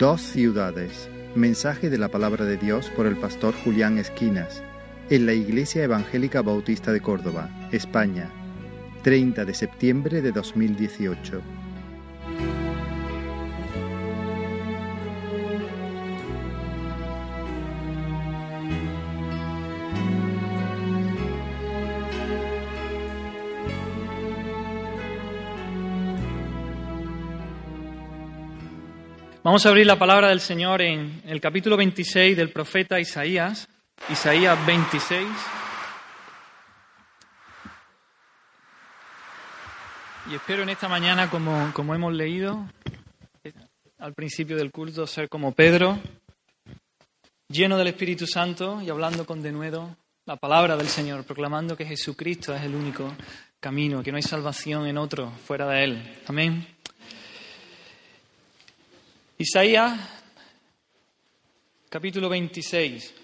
Dos ciudades. Mensaje de la palabra de Dios por el pastor Julián Esquinas en la Iglesia Evangélica Bautista de Córdoba, España, 30 de septiembre de 2018. Vamos a abrir la palabra del Señor en el capítulo 26 del profeta Isaías, Isaías 26. Y espero en esta mañana, como, como hemos leído al principio del culto, ser como Pedro, lleno del Espíritu Santo y hablando con denuedo la palabra del Señor, proclamando que Jesucristo es el único camino, que no hay salvación en otro fuera de Él. Amén. Isaías, capítulo 26.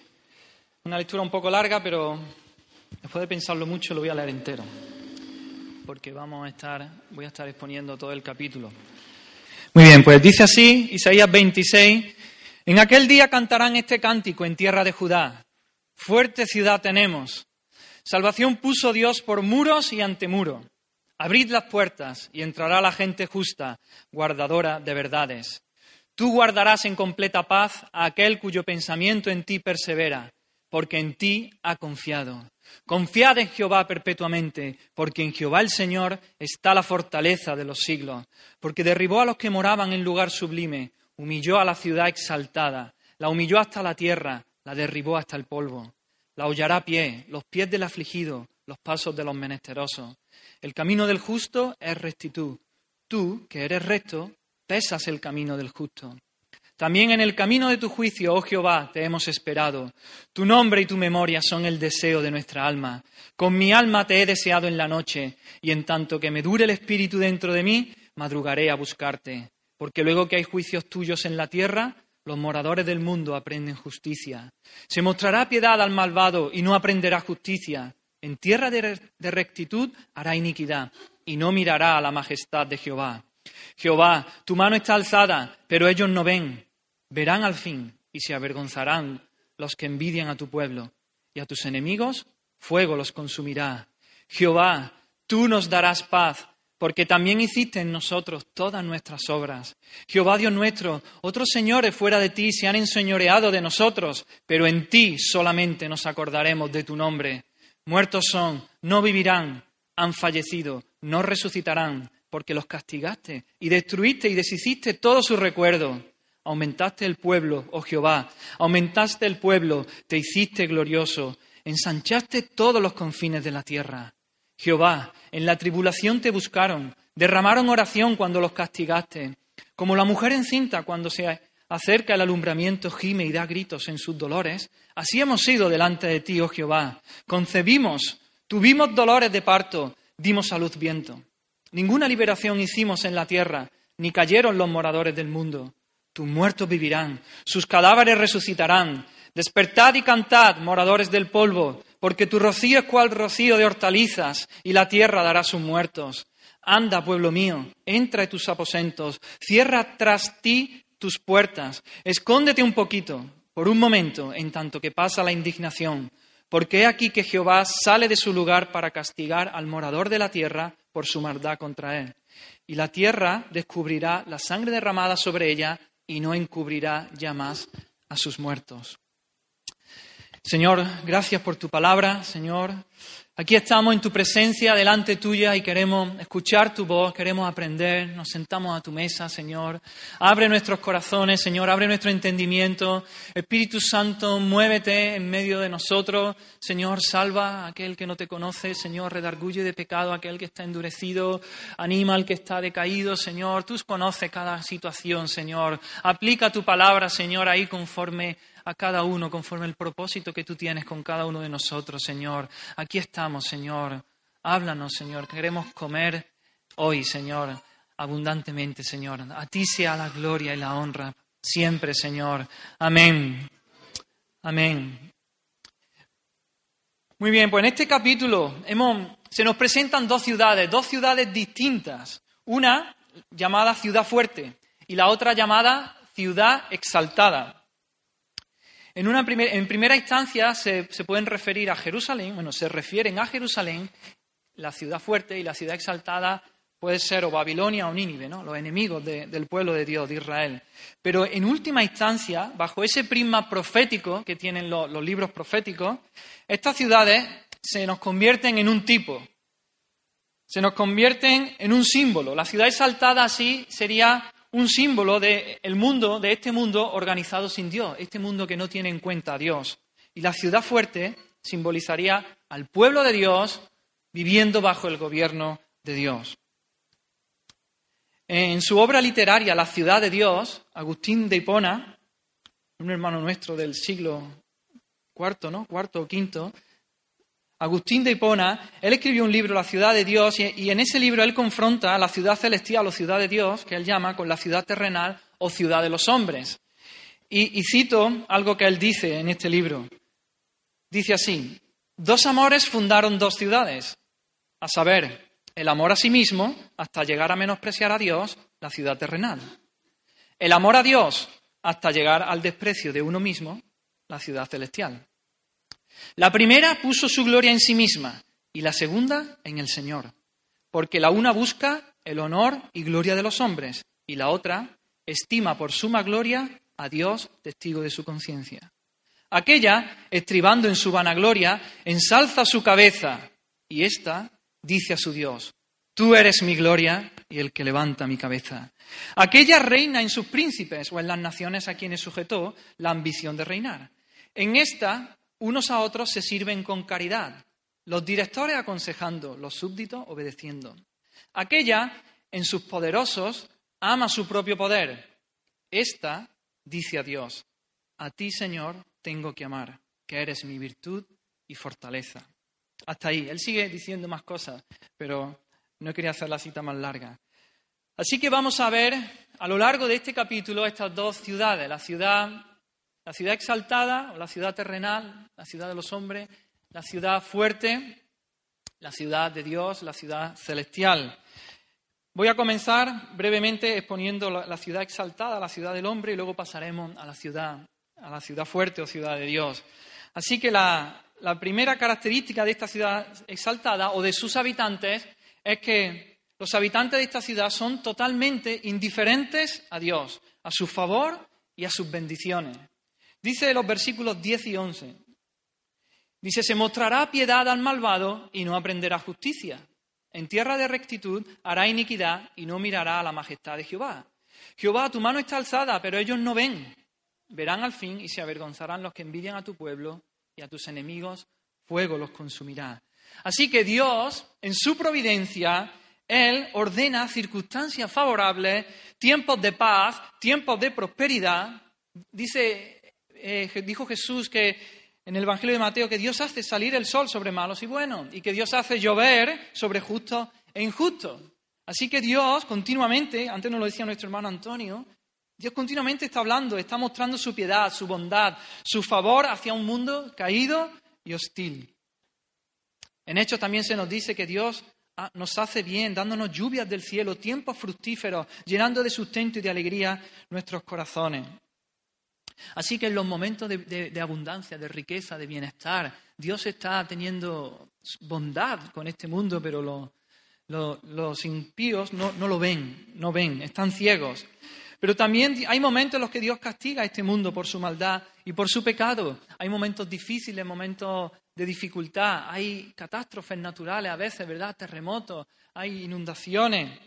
Una lectura un poco larga, pero después de pensarlo mucho lo voy a leer entero, porque vamos a estar, voy a estar exponiendo todo el capítulo. Muy bien, pues dice así, Isaías 26, en aquel día cantarán este cántico en tierra de Judá. Fuerte ciudad tenemos. Salvación puso Dios por muros y antemuro. Abrid las puertas y entrará la gente justa, guardadora de verdades. Tú guardarás en completa paz a aquel cuyo pensamiento en ti persevera, porque en ti ha confiado. Confiad en Jehová perpetuamente, porque en Jehová el Señor está la fortaleza de los siglos, porque derribó a los que moraban en lugar sublime, humilló a la ciudad exaltada, la humilló hasta la tierra, la derribó hasta el polvo. La hollará a pie, los pies del afligido, los pasos de los menesterosos. El camino del justo es rectitud. Tú, que eres recto, pesas el camino del justo. También en el camino de tu juicio, oh Jehová, te hemos esperado. Tu nombre y tu memoria son el deseo de nuestra alma. Con mi alma te he deseado en la noche, y en tanto que me dure el espíritu dentro de mí, madrugaré a buscarte. Porque luego que hay juicios tuyos en la tierra, los moradores del mundo aprenden justicia. Se mostrará piedad al malvado y no aprenderá justicia. En tierra de rectitud hará iniquidad y no mirará a la majestad de Jehová. Jehová, tu mano está alzada, pero ellos no ven. Verán al fin y se avergonzarán los que envidian a tu pueblo, y a tus enemigos fuego los consumirá. Jehová, tú nos darás paz, porque también hiciste en nosotros todas nuestras obras. Jehová Dios nuestro, otros señores fuera de ti se han enseñoreado de nosotros, pero en ti solamente nos acordaremos de tu nombre. Muertos son, no vivirán, han fallecido, no resucitarán porque los castigaste y destruiste y deshiciste todo su recuerdo. Aumentaste el pueblo, oh Jehová, aumentaste el pueblo, te hiciste glorioso, ensanchaste todos los confines de la tierra. Jehová, en la tribulación te buscaron, derramaron oración cuando los castigaste. Como la mujer encinta cuando se acerca el alumbramiento gime y da gritos en sus dolores, así hemos sido delante de ti, oh Jehová. Concebimos, tuvimos dolores de parto, dimos a luz viento. Ninguna liberación hicimos en la tierra, ni cayeron los moradores del mundo. Tus muertos vivirán, sus cadáveres resucitarán. Despertad y cantad, moradores del polvo, porque tu rocío es cual rocío de hortalizas, y la tierra dará sus muertos. Anda, pueblo mío, entra en tus aposentos, cierra tras ti tus puertas, escóndete un poquito, por un momento, en tanto que pasa la indignación, porque he aquí que Jehová sale de su lugar para castigar al morador de la tierra por su maldad contra él. Y la tierra descubrirá la sangre derramada sobre ella y no encubrirá ya más a sus muertos. Señor, gracias por tu palabra, Señor. Aquí estamos en tu presencia, delante tuya, y queremos escuchar tu voz, queremos aprender. Nos sentamos a tu mesa, Señor. Abre nuestros corazones, Señor, abre nuestro entendimiento. Espíritu Santo, muévete en medio de nosotros. Señor, salva a aquel que no te conoce. Señor, redarguye de pecado a aquel que está endurecido. Anima al que está decaído, Señor. Tú conoces cada situación, Señor. Aplica tu palabra, Señor, ahí conforme a cada uno conforme el propósito que tú tienes con cada uno de nosotros, Señor. Aquí estamos, Señor. Háblanos, Señor. Queremos comer hoy, Señor, abundantemente, Señor. A ti sea la gloria y la honra siempre, Señor. Amén. Amén. Muy bien, pues en este capítulo se nos presentan dos ciudades, dos ciudades distintas. Una llamada Ciudad Fuerte y la otra llamada ciudad exaltada. En, una en primera instancia se, pueden referir a Jerusalén, bueno, se refieren a Jerusalén, la ciudad fuerte y la ciudad exaltada puede ser o Babilonia o Nínive, ¿no? los enemigos del pueblo de Dios, de Israel. Pero en última instancia, bajo ese prisma profético que tienen los, los libros proféticos, estas ciudades se nos convierten en un tipo, se nos convierten en un símbolo. La ciudad exaltada así sería un símbolo del mundo, de este mundo organizado sin Dios, este mundo que no tiene en cuenta a Dios. Y la ciudad fuerte simbolizaría al pueblo de Dios viviendo bajo el gobierno de Dios. En su obra literaria La ciudad de Dios, Agustín de Hipona, un hermano nuestro del siglo IV, ¿no? Cuarto o quinto, Agustín de Hipona, él escribió un libro, La ciudad de Dios, y en ese libro él confronta a la ciudad celestial o ciudad de Dios, que él llama, con la ciudad terrenal o ciudad de los hombres. Y, y cito algo que él dice en este libro. Dice así, dos amores fundaron dos ciudades, a saber, el amor a sí mismo hasta llegar a menospreciar a Dios, la ciudad terrenal. El amor a Dios hasta llegar al desprecio de uno mismo, la ciudad celestial. La primera puso su gloria en sí misma y la segunda en el Señor, porque la una busca el honor y gloria de los hombres y la otra estima por suma gloria a Dios, testigo de su conciencia. Aquella, estribando en su vanagloria, ensalza su cabeza y ésta dice a su Dios, Tú eres mi gloria y el que levanta mi cabeza. Aquella reina en sus príncipes o en las naciones a quienes sujetó la ambición de reinar. En esta, unos a otros se sirven con caridad, los directores aconsejando, los súbditos obedeciendo. Aquella, en sus poderosos, ama su propio poder. Esta dice a Dios, a ti, Señor, tengo que amar, que eres mi virtud y fortaleza. Hasta ahí. Él sigue diciendo más cosas, pero no quería hacer la cita más larga. Así que vamos a ver a lo largo de este capítulo estas dos ciudades, la ciudad, la ciudad exaltada o la ciudad terrenal, la ciudad de los hombres, la ciudad fuerte, la ciudad de Dios, la ciudad celestial. Voy a comenzar brevemente exponiendo la ciudad exaltada, la ciudad del hombre, y luego pasaremos a la ciudad, a la ciudad fuerte o ciudad de Dios. Así que la, la primera característica de esta ciudad exaltada o de sus habitantes es que los habitantes de esta ciudad son totalmente indiferentes a Dios, a su favor y a sus bendiciones. Dice los versículos 10 y 11. Dice, se mostrará piedad al malvado y no aprenderá justicia. En tierra de rectitud hará iniquidad y no mirará a la majestad de Jehová. Jehová, tu mano está alzada, pero ellos no ven. Verán al fin y se avergonzarán los que envidian a tu pueblo y a tus enemigos fuego los consumirá. Así que Dios, en su providencia, Él ordena circunstancias favorables, tiempos de paz, tiempos de prosperidad. Dice, eh, dijo Jesús que en el Evangelio de Mateo que Dios hace salir el sol sobre malos y buenos y que Dios hace llover sobre justos e injustos. Así que Dios continuamente, antes nos lo decía nuestro hermano Antonio, Dios continuamente está hablando, está mostrando su piedad, su bondad, su favor hacia un mundo caído y hostil. En Hechos también se nos dice que Dios ah, nos hace bien, dándonos lluvias del cielo, tiempos fructíferos, llenando de sustento y de alegría nuestros corazones. Así que en los momentos de, abundancia, de riqueza, de bienestar, Dios está teniendo bondad con este mundo, pero los impíos no, no lo ven, no ven, están ciegos. Pero también hay momentos en los que Dios castiga a este mundo por su maldad y por su pecado. Hay momentos difíciles, momentos de dificultad, hay catástrofes naturales a veces, ¿verdad? Terremotos, hay inundaciones,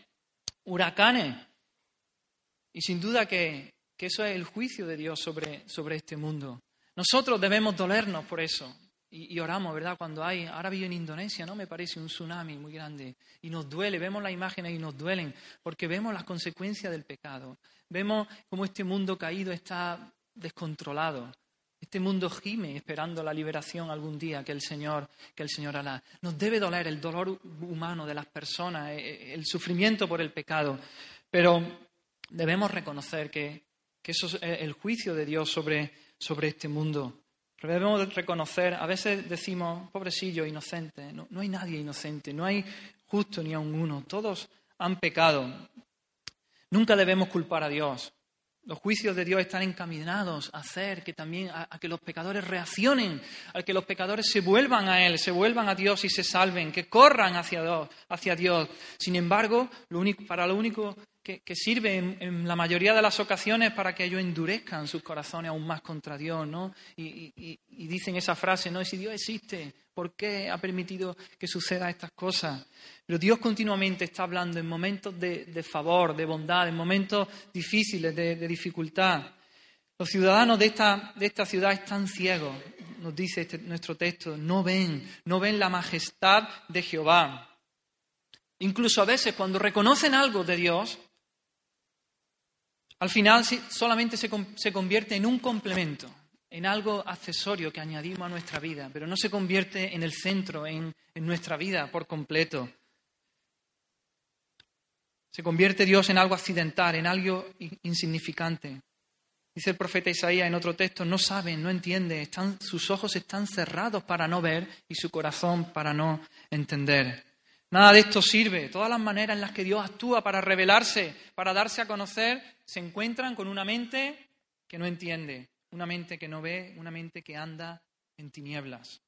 huracanes. Y sin duda que, eso es el juicio de Dios sobre, sobre este mundo. Nosotros debemos dolernos por eso. Y, oramos, ¿verdad? Cuando hay, ahora vivo en Indonesia, ¿no? Me parece un tsunami muy grande. Y nos duele, vemos las imágenes y nos duelen, porque vemos las consecuencias del pecado. Vemos cómo este mundo caído está descontrolado. Este mundo gime esperando la liberación algún día que el Señor, que el Señor. Nos debe doler el dolor humano de las personas, eh, eh, el sufrimiento por el pecado. Pero debemos reconocer que, que eso es el juicio de Dios sobre, sobre este mundo. Debemos reconocer, a veces decimos, pobrecillo, inocente. No, no hay nadie inocente, no hay justo ni aun uno. Todos han pecado. Nunca debemos culpar a Dios. Los juicios de Dios están encaminados a hacer que también a, que los pecadores reaccionen, a que los pecadores se vuelvan a Él, se vuelvan a Dios y se salven, que corran hacia Dios. Hacia Dios. Sin embargo, para lo único que, sirve en, la mayoría de las ocasiones para que ellos endurezcan sus corazones aún más contra Dios, ¿no? Y, dicen esa frase, ¿no? Si Dios existe, ¿por qué ha permitido que sucedan estas cosas? Pero Dios continuamente está hablando en momentos de, de favor, de bondad, en momentos difíciles, de, de dificultad. Los ciudadanos de esta, de esta, ciudad están ciegos, nos dice este, nuestro texto, no ven, no ven la majestad de Jehová. Incluso a veces cuando reconocen algo de Dios, al final solamente se, convierte en un complemento, en algo accesorio que añadimos a nuestra vida, pero no se convierte en el centro, en, en nuestra vida por completo. Se convierte Dios en algo accidental, en algo insignificante. Dice el profeta Isaías en otro texto, no saben, no entienden, están, sus ojos están cerrados para no ver y su corazón para no entender. Nada de esto sirve. Todas las maneras en las que Dios actúa para revelarse, para darse a conocer, se encuentran con una mente que no entiende, una mente que no ve, una mente que anda en tinieblas.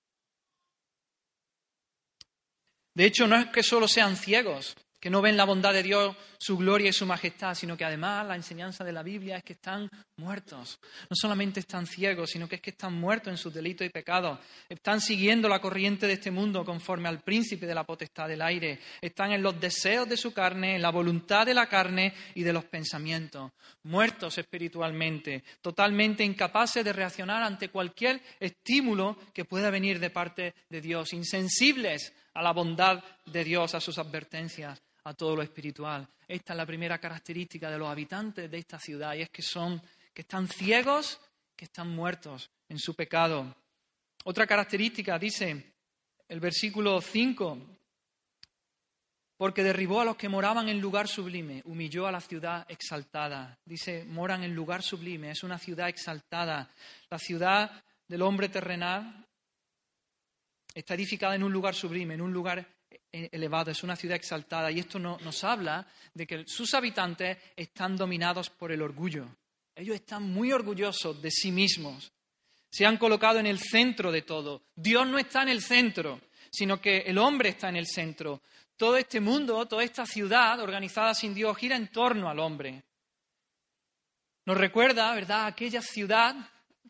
De hecho, no es que solo sean ciegos, que no ven la bondad de Dios, su gloria y su majestad, sino que además la enseñanza de la Biblia es que están muertos. No solamente están ciegos, sino que es que están muertos en sus delitos y pecados. Están siguiendo la corriente de este mundo conforme al príncipe de la potestad del aire. Están en los deseos de su carne, en la voluntad de la carne y de los pensamientos. Muertos espiritualmente, totalmente incapaces de reaccionar ante cualquier estímulo que pueda venir de parte de Dios, insensibles a la bondad de Dios, a sus advertencias a todo lo espiritual. Esta es la primera característica de los habitantes de esta ciudad y es que son que están ciegos, que están muertos en su pecado. Otra característica dice el versículo 5 porque derribó a los que moraban en lugar sublime, humilló a la ciudad exaltada. Dice, moran en lugar sublime, es una ciudad exaltada. La ciudad del hombre terrenal está edificada en un lugar sublime, en un lugar elevado, es una ciudad exaltada. Y esto no, nos habla de que sus habitantes están dominados por el orgullo. Ellos están muy orgullosos de sí mismos. Se han colocado en el centro de todo. Dios no está en el centro, sino que el hombre está en el centro. Todo este mundo, toda esta ciudad organizada sin Dios gira en torno al hombre. Nos recuerda, ¿verdad?, aquella ciudad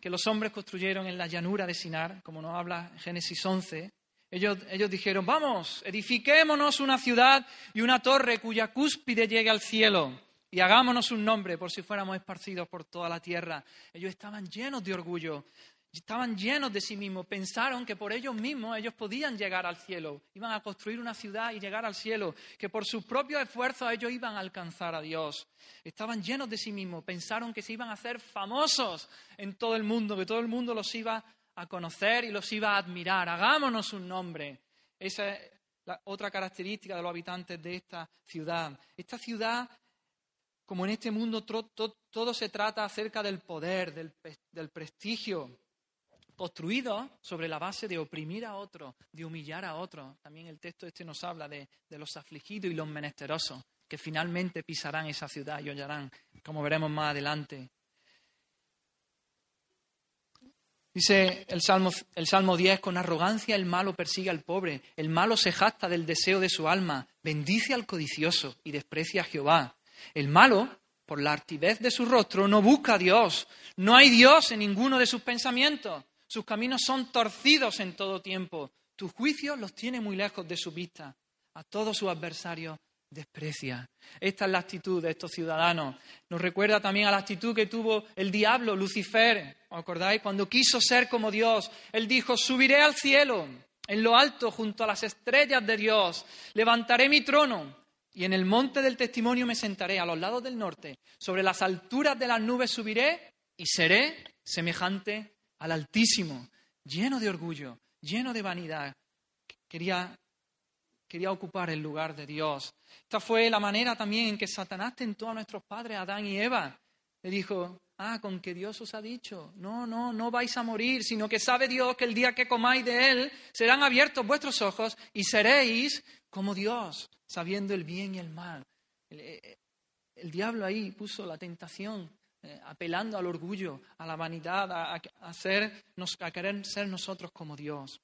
que los hombres construyeron en la llanura de Sinar, como nos habla Génesis 11, ellos, dijeron, vamos, edifiquémonos una ciudad y una torre cuya cúspide llegue al cielo y hagámonos un nombre por si fuéramos esparcidos por toda la tierra. Ellos estaban llenos de orgullo, estaban llenos de sí mismos, pensaron que por ellos mismos ellos podían llegar al cielo, iban a construir una ciudad y llegar al cielo, que por sus propios esfuerzos ellos iban a alcanzar a Dios. Estaban llenos de sí mismos, pensaron que se iban a hacer famosos en todo el mundo, que todo el mundo los iba a conocer y los iba a admirar. Hagámonos un nombre. Esa es la otra característica de los habitantes de esta ciudad. Esta ciudad, como en este mundo, todo, se trata acerca del poder, del, prestigio, construido sobre la base de oprimir a otro, de humillar a otro. También el texto este nos habla de, de, los afligidos y los menesterosos, que finalmente pisarán esa ciudad y hollarán, como veremos más adelante. Dice el Salmo, el Salmo 10, con arrogancia el malo persigue al pobre, el malo se jacta del deseo de su alma, bendice al codicioso y desprecia a Jehová. El malo, por la altivez de su rostro, no busca a Dios, no hay Dios en ninguno de sus pensamientos, sus caminos son torcidos en todo tiempo, tus juicios los tiene muy lejos de su vista, a todos sus adversarios desprecia. Esta es la actitud de estos ciudadanos. Nos recuerda también a la actitud que tuvo el diablo, Lucifer. ¿Os acordáis? Cuando quiso ser como Dios, él dijo, subiré al cielo, en lo alto, junto a las estrellas de Dios, levantaré mi trono y en el monte del testimonio me sentaré a los lados del norte, sobre las alturas de las nubes subiré y seré semejante al Altísimo, lleno de orgullo, lleno de vanidad. Quería quería ocupar el lugar de Dios. Esta fue la manera también en que Satanás tentó a nuestros padres, Adán y Eva. Le dijo, ah, con que Dios os ha dicho, no, no, no vais a morir, sino que sabe Dios que el día que comáis de Él serán abiertos vuestros ojos y seréis como Dios, sabiendo el bien y el mal. El, el diablo ahí puso la tentación eh, apelando al orgullo, a la vanidad, a, a querer ser nosotros como Dios.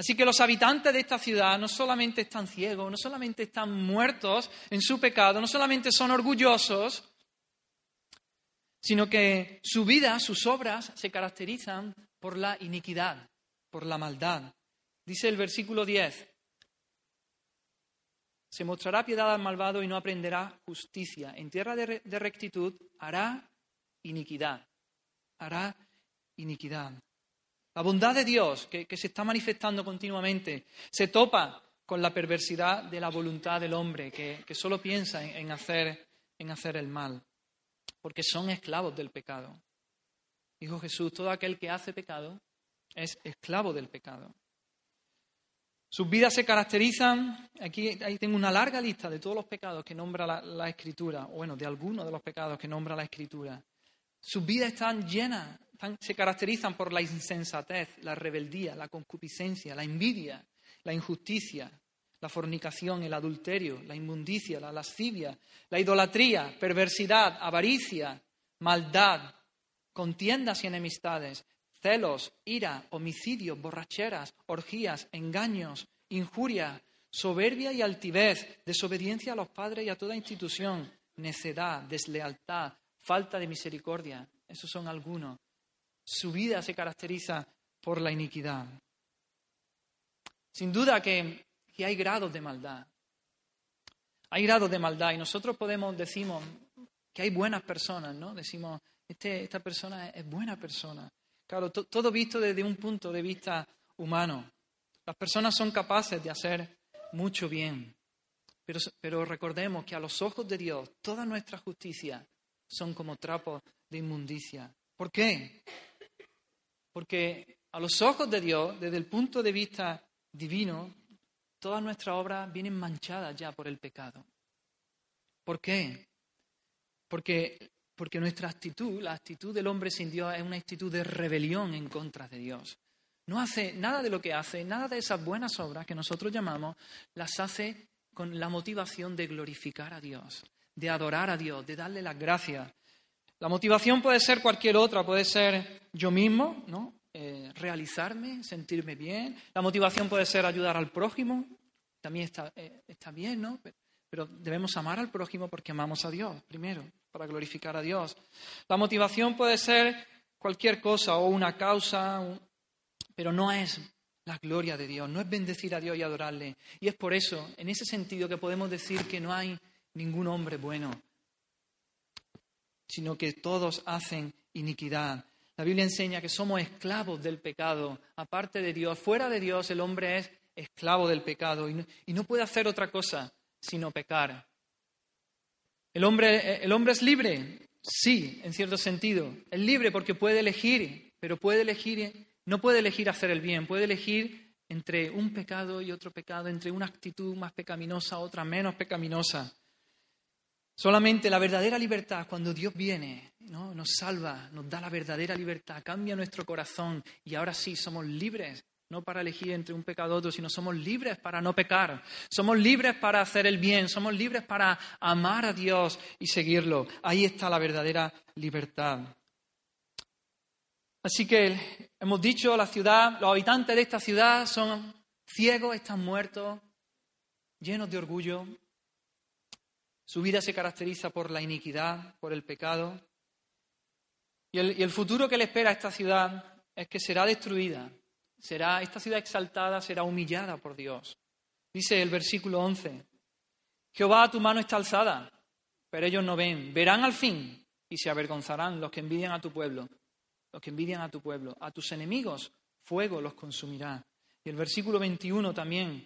Así que los habitantes de esta ciudad no solamente están ciegos, no solamente están muertos en su pecado, no solamente son orgullosos, sino que su vida, sus obras se caracterizan por la iniquidad, por la maldad. Dice el versículo 10, se mostrará piedad al malvado y no aprenderá justicia. En tierra de, rectitud hará iniquidad. Hará iniquidad. La bondad de Dios, que, se está manifestando continuamente, se topa con la perversidad de la voluntad del hombre, que, solo piensa en, hacer, en hacer el mal, porque son esclavos del pecado. Dijo Jesús, todo aquel que hace pecado es esclavo del pecado. Sus vidas se caracterizan, aquí ahí tengo una larga lista de todos los pecados que nombra la, Escritura, bueno, de algunos de los pecados que nombra la Escritura. Sus vidas están llenas, se caracterizan por la insensatez, la rebeldía, la concupiscencia, la envidia, la injusticia, la fornicación, el adulterio, la inmundicia, la lascivia, la idolatría, perversidad, avaricia, maldad, contiendas y enemistades, celos, ira, homicidios, borracheras, orgías, engaños, injuria, soberbia y altivez, desobediencia a los padres y a toda institución, necedad, deslealtad, falta de misericordia. Esos son algunos. Su vida se caracteriza por la iniquidad. Sin duda que, hay grados de maldad. Hay grados de maldad y nosotros podemos, decimos que hay buenas personas, ¿no? Decimos, este, esta persona es buena persona. Claro, todo visto desde un punto de vista humano. Las personas son capaces de hacer mucho bien, pero, pero recordemos que a los ojos de Dios toda nuestra justicia son como trapos de inmundicia. ¿Por qué? Porque a los ojos de Dios, desde el punto de vista divino, todas nuestras obras vienen manchadas ya por el pecado. ¿Por qué? Porque porque nuestra actitud, la actitud del hombre sin Dios, es una actitud de rebelión en contra de Dios. No hace nada de lo que hace, nada de esas buenas obras que nosotros llamamos, las hace con la motivación de glorificar a Dios, de adorar a Dios, de darle las gracias. La motivación puede ser cualquier otra, puede ser yo mismo, ¿no? Eh, realizarme, sentirme bien. La motivación puede ser ayudar al prójimo, también está, eh, está bien, ¿no? Pero debemos amar al prójimo porque amamos a Dios primero para glorificar a Dios. La motivación puede ser cualquier cosa o una causa, pero no es la gloria de Dios, no es bendecir a Dios y adorarle. Y es por eso, en ese sentido, que podemos decir que no hay ningún hombre bueno, sino que todos hacen iniquidad. La Biblia enseña que somos esclavos del pecado. Aparte de Dios, fuera de Dios, el hombre es esclavo del pecado y no, y no puede hacer otra cosa sino pecar. ¿El hombre, ¿El hombre es libre? Sí, en cierto sentido. Es libre porque puede elegir, pero puede elegir, no puede elegir hacer el bien, puede elegir entre un pecado y otro pecado, entre una actitud más pecaminosa, otra menos pecaminosa. Solamente la verdadera libertad, cuando Dios viene, ¿no? nos salva, nos da la verdadera libertad, cambia nuestro corazón y ahora sí somos libres no para elegir entre un pecado y otro, sino somos libres para no pecar, somos libres para hacer el bien, somos libres para amar a Dios y seguirlo. Ahí está la verdadera libertad. Así que hemos dicho, la ciudad, los habitantes de esta ciudad son ciegos, están muertos, llenos de orgullo. Su vida se caracteriza por la iniquidad, por el pecado. Y el, futuro que le espera a esta ciudad es que será destruida será, esta ciudad exaltada será humillada por Dios. Dice el versículo 11, Jehová tu mano está alzada, pero ellos no ven. Verán al fin y se avergonzarán los que envidian a tu pueblo, los que envidian a tu pueblo. A tus enemigos fuego los consumirá. Y el versículo 21 también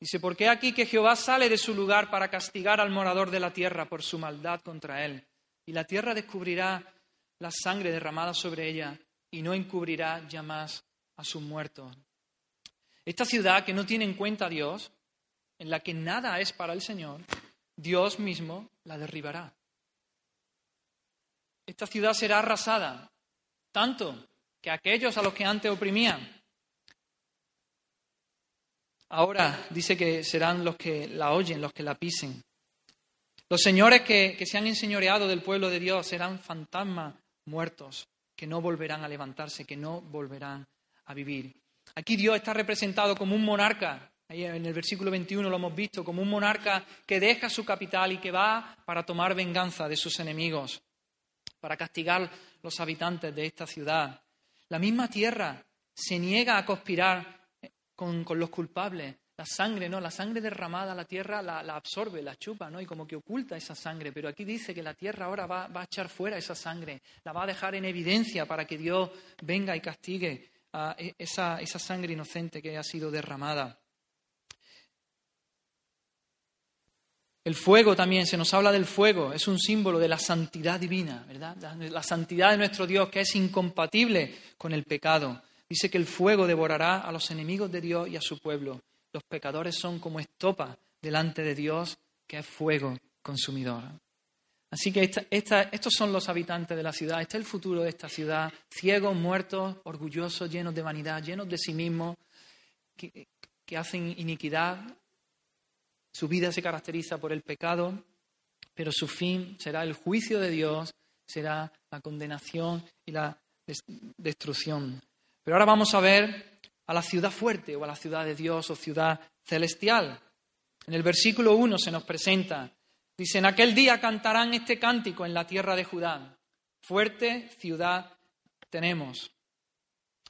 dice, porque aquí que Jehová sale de su lugar para castigar al morador de la tierra por su maldad contra él. Y la tierra descubrirá la sangre derramada sobre ella y no encubrirá ya más a sus muertos. Esta ciudad que no tiene en cuenta a Dios, en la que nada es para el Señor, Dios mismo la derribará. Esta ciudad será arrasada, tanto que aquellos a los que antes oprimían, ahora dice que serán los que la oyen, los que la pisen. Los señores que, se han enseñoreado del pueblo de Dios serán fantasmas muertos, que no volverán a levantarse, que no volverán a vivir. Aquí Dios está representado como un monarca, en el versículo 21 lo hemos visto, como un monarca que deja su capital y que va para tomar venganza de sus enemigos, para castigar los habitantes de esta ciudad. La misma tierra se niega a conspirar con, los culpables, la sangre, ¿no? La sangre derramada, la tierra la, absorbe, la chupa, ¿no? Y como que oculta esa sangre. Pero aquí dice que la tierra ahora va, a echar fuera esa sangre, la va a dejar en evidencia para que Dios venga y castigue a e, esa, esa sangre inocente que ha sido derramada. El fuego también, se nos habla del fuego, es un símbolo de la santidad divina, ¿verdad? La santidad de nuestro Dios que es incompatible con el pecado. Dice que el fuego devorará a los enemigos de Dios y a su pueblo. Los pecadores son como estopa delante de Dios, que es fuego consumidor. Así que estos son los habitantes de la ciudad, este es el futuro de esta ciudad, ciegos, muertos, orgullosos, llenos de vanidad, llenos de sí mismos, que hacen iniquidad. Su vida se caracteriza por el pecado, pero su fin será el juicio de Dios, será la condenación y la destrucción. Pero ahora vamos a ver a la ciudad fuerte o a la ciudad de Dios o ciudad celestial. En el versículo 1 se nos presenta, dice, en aquel día cantarán este cántico en la tierra de Judá. Fuerte ciudad tenemos.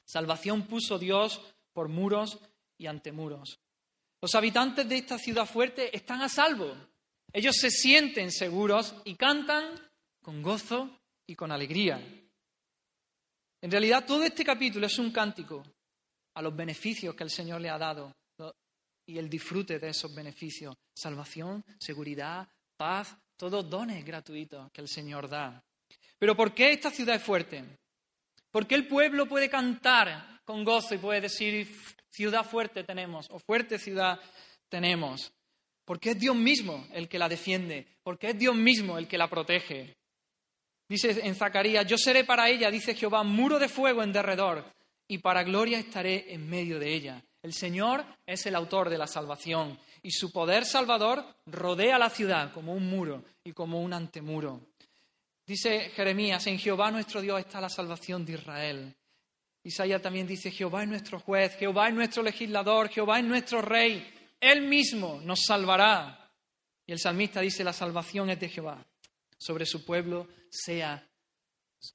Salvación puso Dios por muros y antemuros. Los habitantes de esta ciudad fuerte están a salvo. Ellos se sienten seguros y cantan con gozo y con alegría. En realidad todo este capítulo es un cántico a los beneficios que el Señor le ha dado y el disfrute de esos beneficios. Salvación, seguridad, paz, todos dones gratuitos que el Señor da. Pero ¿por qué esta ciudad es fuerte? ¿Por qué el pueblo puede cantar con gozo y puede decir ciudad fuerte tenemos o fuerte ciudad tenemos? Porque es Dios mismo el que la defiende, porque es Dios mismo el que la protege. Dice en Zacarías, yo seré para ella, dice Jehová, muro de fuego en derredor, y para gloria estaré en medio de ella. El Señor es el autor de la salvación y su poder salvador rodea la ciudad como un muro y como un antemuro. Dice Jeremías, en Jehová nuestro Dios está la salvación de Israel. Isaías también dice, Jehová es nuestro juez, Jehová es nuestro legislador, Jehová es nuestro rey, Él mismo nos salvará. Y el salmista dice, la salvación es de Jehová, sobre su pueblo sea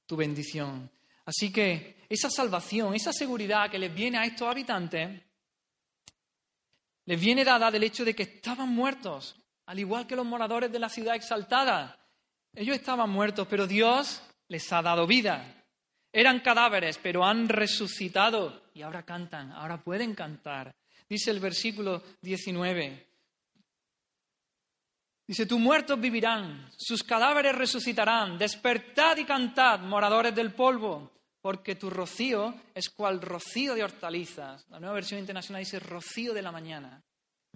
tu bendición. Así que esa salvación, esa seguridad que les viene a estos habitantes, les viene dada del hecho de que estaban muertos, al igual que los moradores de la ciudad exaltada. Ellos estaban muertos, pero Dios les ha dado vida. Eran cadáveres, pero han resucitado y ahora cantan, ahora pueden cantar. Dice el versículo 19. Dice, tus muertos vivirán, sus cadáveres resucitarán, despertad y cantad, moradores del polvo, porque tu rocío es cual rocío de hortalizas. La nueva versión internacional dice rocío de la mañana.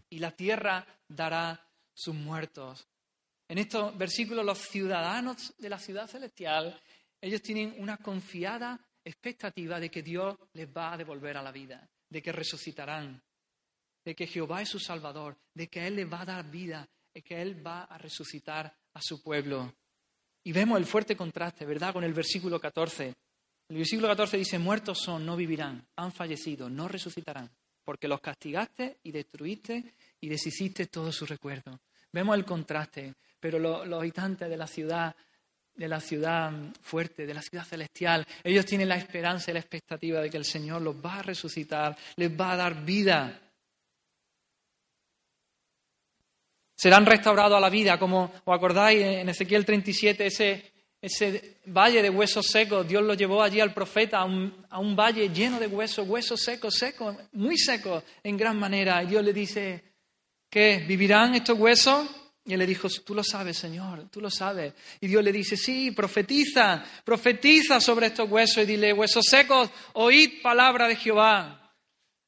Y la tierra dará sus muertos. En estos versículos los ciudadanos de la ciudad celestial, ellos tienen una confiada expectativa de que Dios les va a devolver a la vida, de que resucitarán, de que Jehová es su Salvador, de que Él les va a dar vida, de que Él va a resucitar a su pueblo. Y vemos el fuerte contraste, ¿verdad?, con el versículo 14. El versículo 14 dice, muertos son, no vivirán, han fallecido, no resucitarán, porque los castigaste y destruiste y deshiciste todo su recuerdo. Vemos el contraste, pero los, habitantes de la ciudad, de la ciudad fuerte, de la ciudad celestial, ellos tienen la esperanza y la expectativa de que el Señor los va a resucitar, les va a dar vida. Serán restaurados a la vida, como os acordáis en Ezequiel 37, ese ese valle de huesos secos, Dios lo llevó allí al profeta a un, valle lleno de huesos, huesos secos, secos, muy secos en gran manera. Y Dios le dice, ¿qué? ¿Vivirán estos huesos? Y él le dijo, tú lo sabes, Señor, tú lo sabes. Y Dios le dice, sí, profetiza, profetiza sobre estos huesos y dile, huesos secos, oíd palabra de Jehová.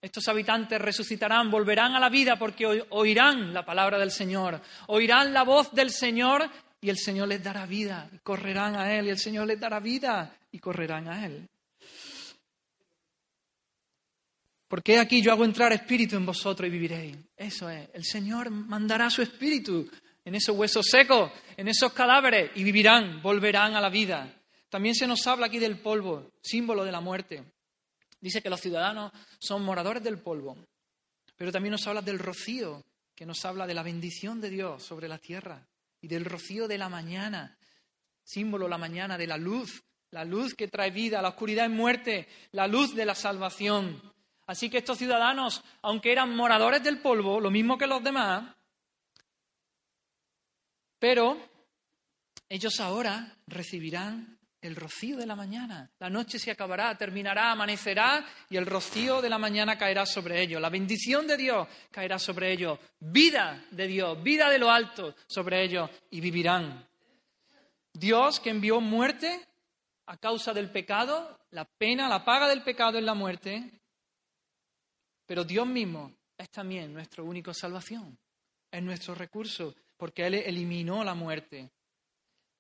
Estos habitantes resucitarán, volverán a la vida porque oirán la palabra del Señor, oirán la voz del Señor y el Señor les dará vida, y correrán a Él, y el Señor les dará vida, y correrán a Él. Porque aquí yo hago entrar espíritu en vosotros y viviréis. Eso es, el Señor mandará su espíritu en esos huesos secos, en esos cadáveres, y vivirán, volverán a la vida. También se nos habla aquí del polvo, símbolo de la muerte. Dice que los ciudadanos son moradores del polvo, pero también nos habla del rocío, que nos habla de la bendición de Dios sobre la tierra, y del rocío de la mañana, símbolo la mañana de la luz, la luz que trae vida, la oscuridad es muerte, la luz de la salvación. Así que estos ciudadanos, aunque eran moradores del polvo, lo mismo que los demás, pero ellos ahora recibirán el rocío de la mañana. La noche se acabará, terminará, amanecerá y el rocío de la mañana caerá sobre ellos. La bendición de Dios caerá sobre ellos. Vida de Dios, vida de lo alto sobre ellos y vivirán. Dios que envió muerte a causa del pecado, la pena, la paga del pecado es la muerte, pero Dios mismo es también nuestra única salvación, es nuestro recurso, porque Él eliminó la muerte.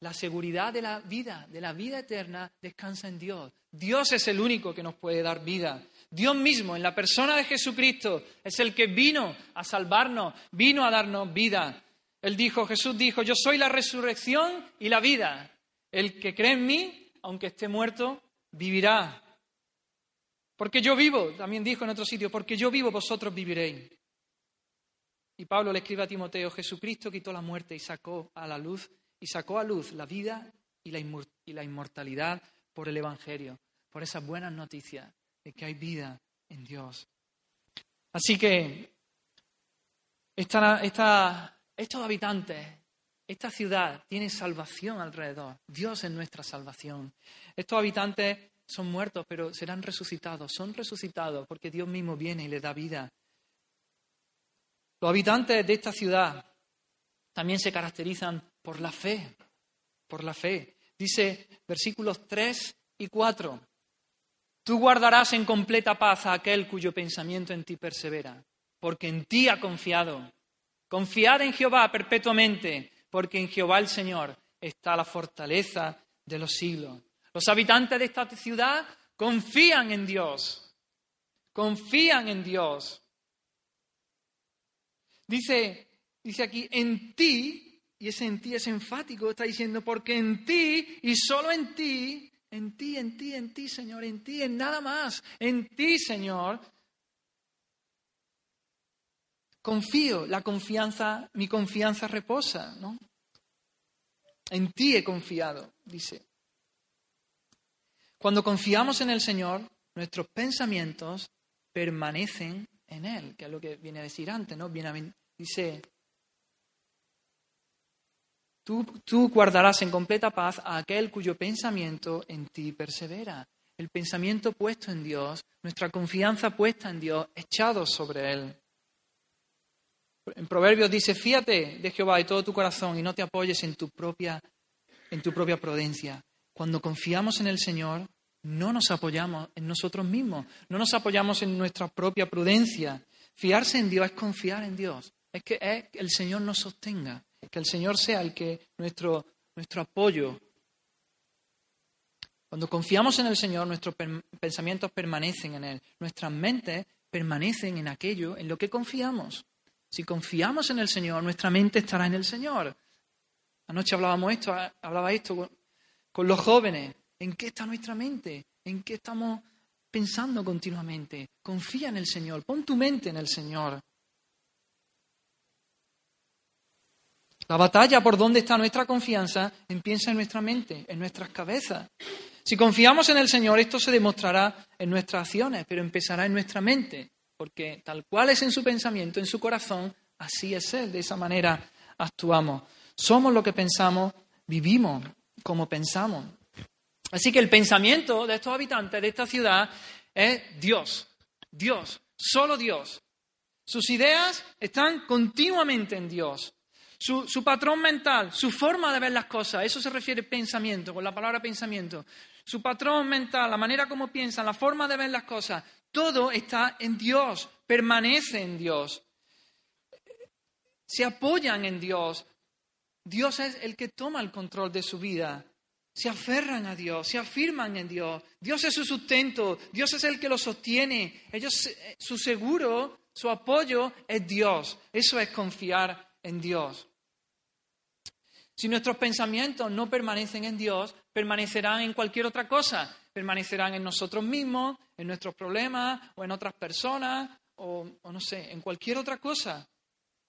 La seguridad de la vida, de la vida eterna, descansa en Dios. Dios es el único que nos puede dar vida. Dios mismo, en la persona de Jesucristo, es el que vino a salvarnos, vino a darnos vida. Él dijo, Jesús dijo, yo soy la resurrección y la vida. El que cree en mí, aunque esté muerto, vivirá. Porque yo vivo, también dijo en otro sitio, porque yo vivo, vosotros viviréis. Y Pablo le escribe a Timoteo, Jesucristo quitó la muerte y sacó a la luz y sacó a luz la vida y la, inmortalidad por el Evangelio, por esas buenas noticias de que hay vida en Dios. Así que estos habitantes, esta ciudad tiene salvación alrededor. Dios es nuestra salvación. Estos habitantes son muertos, pero serán resucitados. Son resucitados porque Dios mismo viene y les da vida. Los habitantes de esta ciudad también se caracterizan por la fe, por la fe. Dice versículos 3 y 4, tú guardarás en completa paz a aquel cuyo pensamiento en ti persevera, porque en ti ha confiado. Confiad en Jehová perpetuamente, porque en Jehová el Señor está la fortaleza de los siglos. Los habitantes de esta ciudad confían en Dios, confían en Dios. Dice, dice aquí, en ti y ese en ti es enfático, está diciendo, porque en ti y solo en ti, en ti, en ti, en ti, Señor, en ti, en nada más, en ti, Señor, confío, la confianza, mi confianza reposa, ¿no? En ti he confiado, dice. Cuando confiamos en el Señor, nuestros pensamientos permanecen en Él, que es lo que viene a decir antes, ¿no? dice, Tú, guardarás en completa paz a aquel cuyo pensamiento en ti persevera. El pensamiento puesto en Dios, nuestra confianza puesta en Dios, echado sobre Él. En Proverbios dice, fíate de Jehová de todo tu corazón y no te apoyes en tu propia, en tu propia prudencia. Cuando confiamos en el Señor, no nos apoyamos en nosotros mismos, no nos apoyamos en nuestra propia prudencia. Fiarse en Dios es confiar en Dios, es que el Señor nos sostenga. Que el Señor sea el que nuestro, nuestro apoyo. Cuando confiamos en el Señor, nuestros pensamientos permanecen en Él. Nuestras mentes permanecen en aquello en lo que confiamos. Si confiamos en el Señor, nuestra mente estará en el Señor. Anoche hablábamos esto, hablaba esto con los jóvenes. ¿En qué está nuestra mente? ¿En qué estamos pensando continuamente? Confía en el Señor, pon tu mente en el Señor. La batalla por dónde está nuestra confianza empieza en nuestra mente, en nuestras cabezas. Si confiamos en el Señor, esto se demostrará en nuestras acciones, pero empezará en nuestra mente, porque tal cual es en su pensamiento, en su corazón, así es Él, de esa manera actuamos. Somos lo que pensamos, vivimos como pensamos. Así que el pensamiento de estos habitantes de esta ciudad es Dios, Dios, solo Dios. Sus ideas están continuamente en Dios. Su, patrón mental, su forma de ver las cosas, eso se refiere pensamiento, con la palabra pensamiento. Su patrón mental, la manera como piensan, la forma de ver las cosas, todo está en Dios, permanece en Dios. Se apoyan en Dios. Dios es el que toma el control de su vida. Se aferran a Dios, se afirman en Dios. Dios es su sustento, Dios es el que lo sostiene. Ellos, eh, su seguro, su apoyo es Dios. Eso es confiar en Dios. Si nuestros pensamientos no permanecen en Dios, permanecerán en cualquier otra cosa. Permanecerán en nosotros mismos, en nuestros problemas o en otras personas o, no sé, en cualquier otra cosa.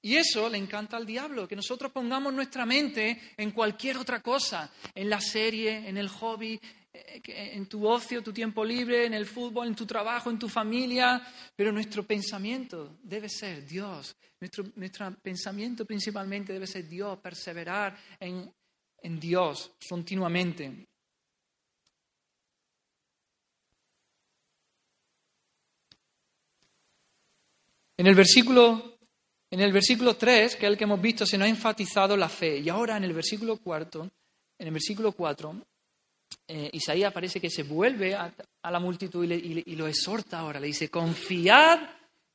Y eso le encanta al diablo, que nosotros pongamos nuestra mente en cualquier otra cosa, en la serie, en el hobby, en tu ocio, tu tiempo libre, en el fútbol, en tu trabajo, en tu familia, pero nuestro pensamiento debe ser Dios. Nuestro, pensamiento principalmente debe ser Dios, perseverar en, en Dios continuamente. En el versículo en el versículo 3, que es el que hemos visto, se nos ha enfatizado la fe. Y ahora en el versículo 4, en el versículo 4, eh, Isaías parece que se vuelve a, la multitud y, lo exhorta ahora. Le dice, confiad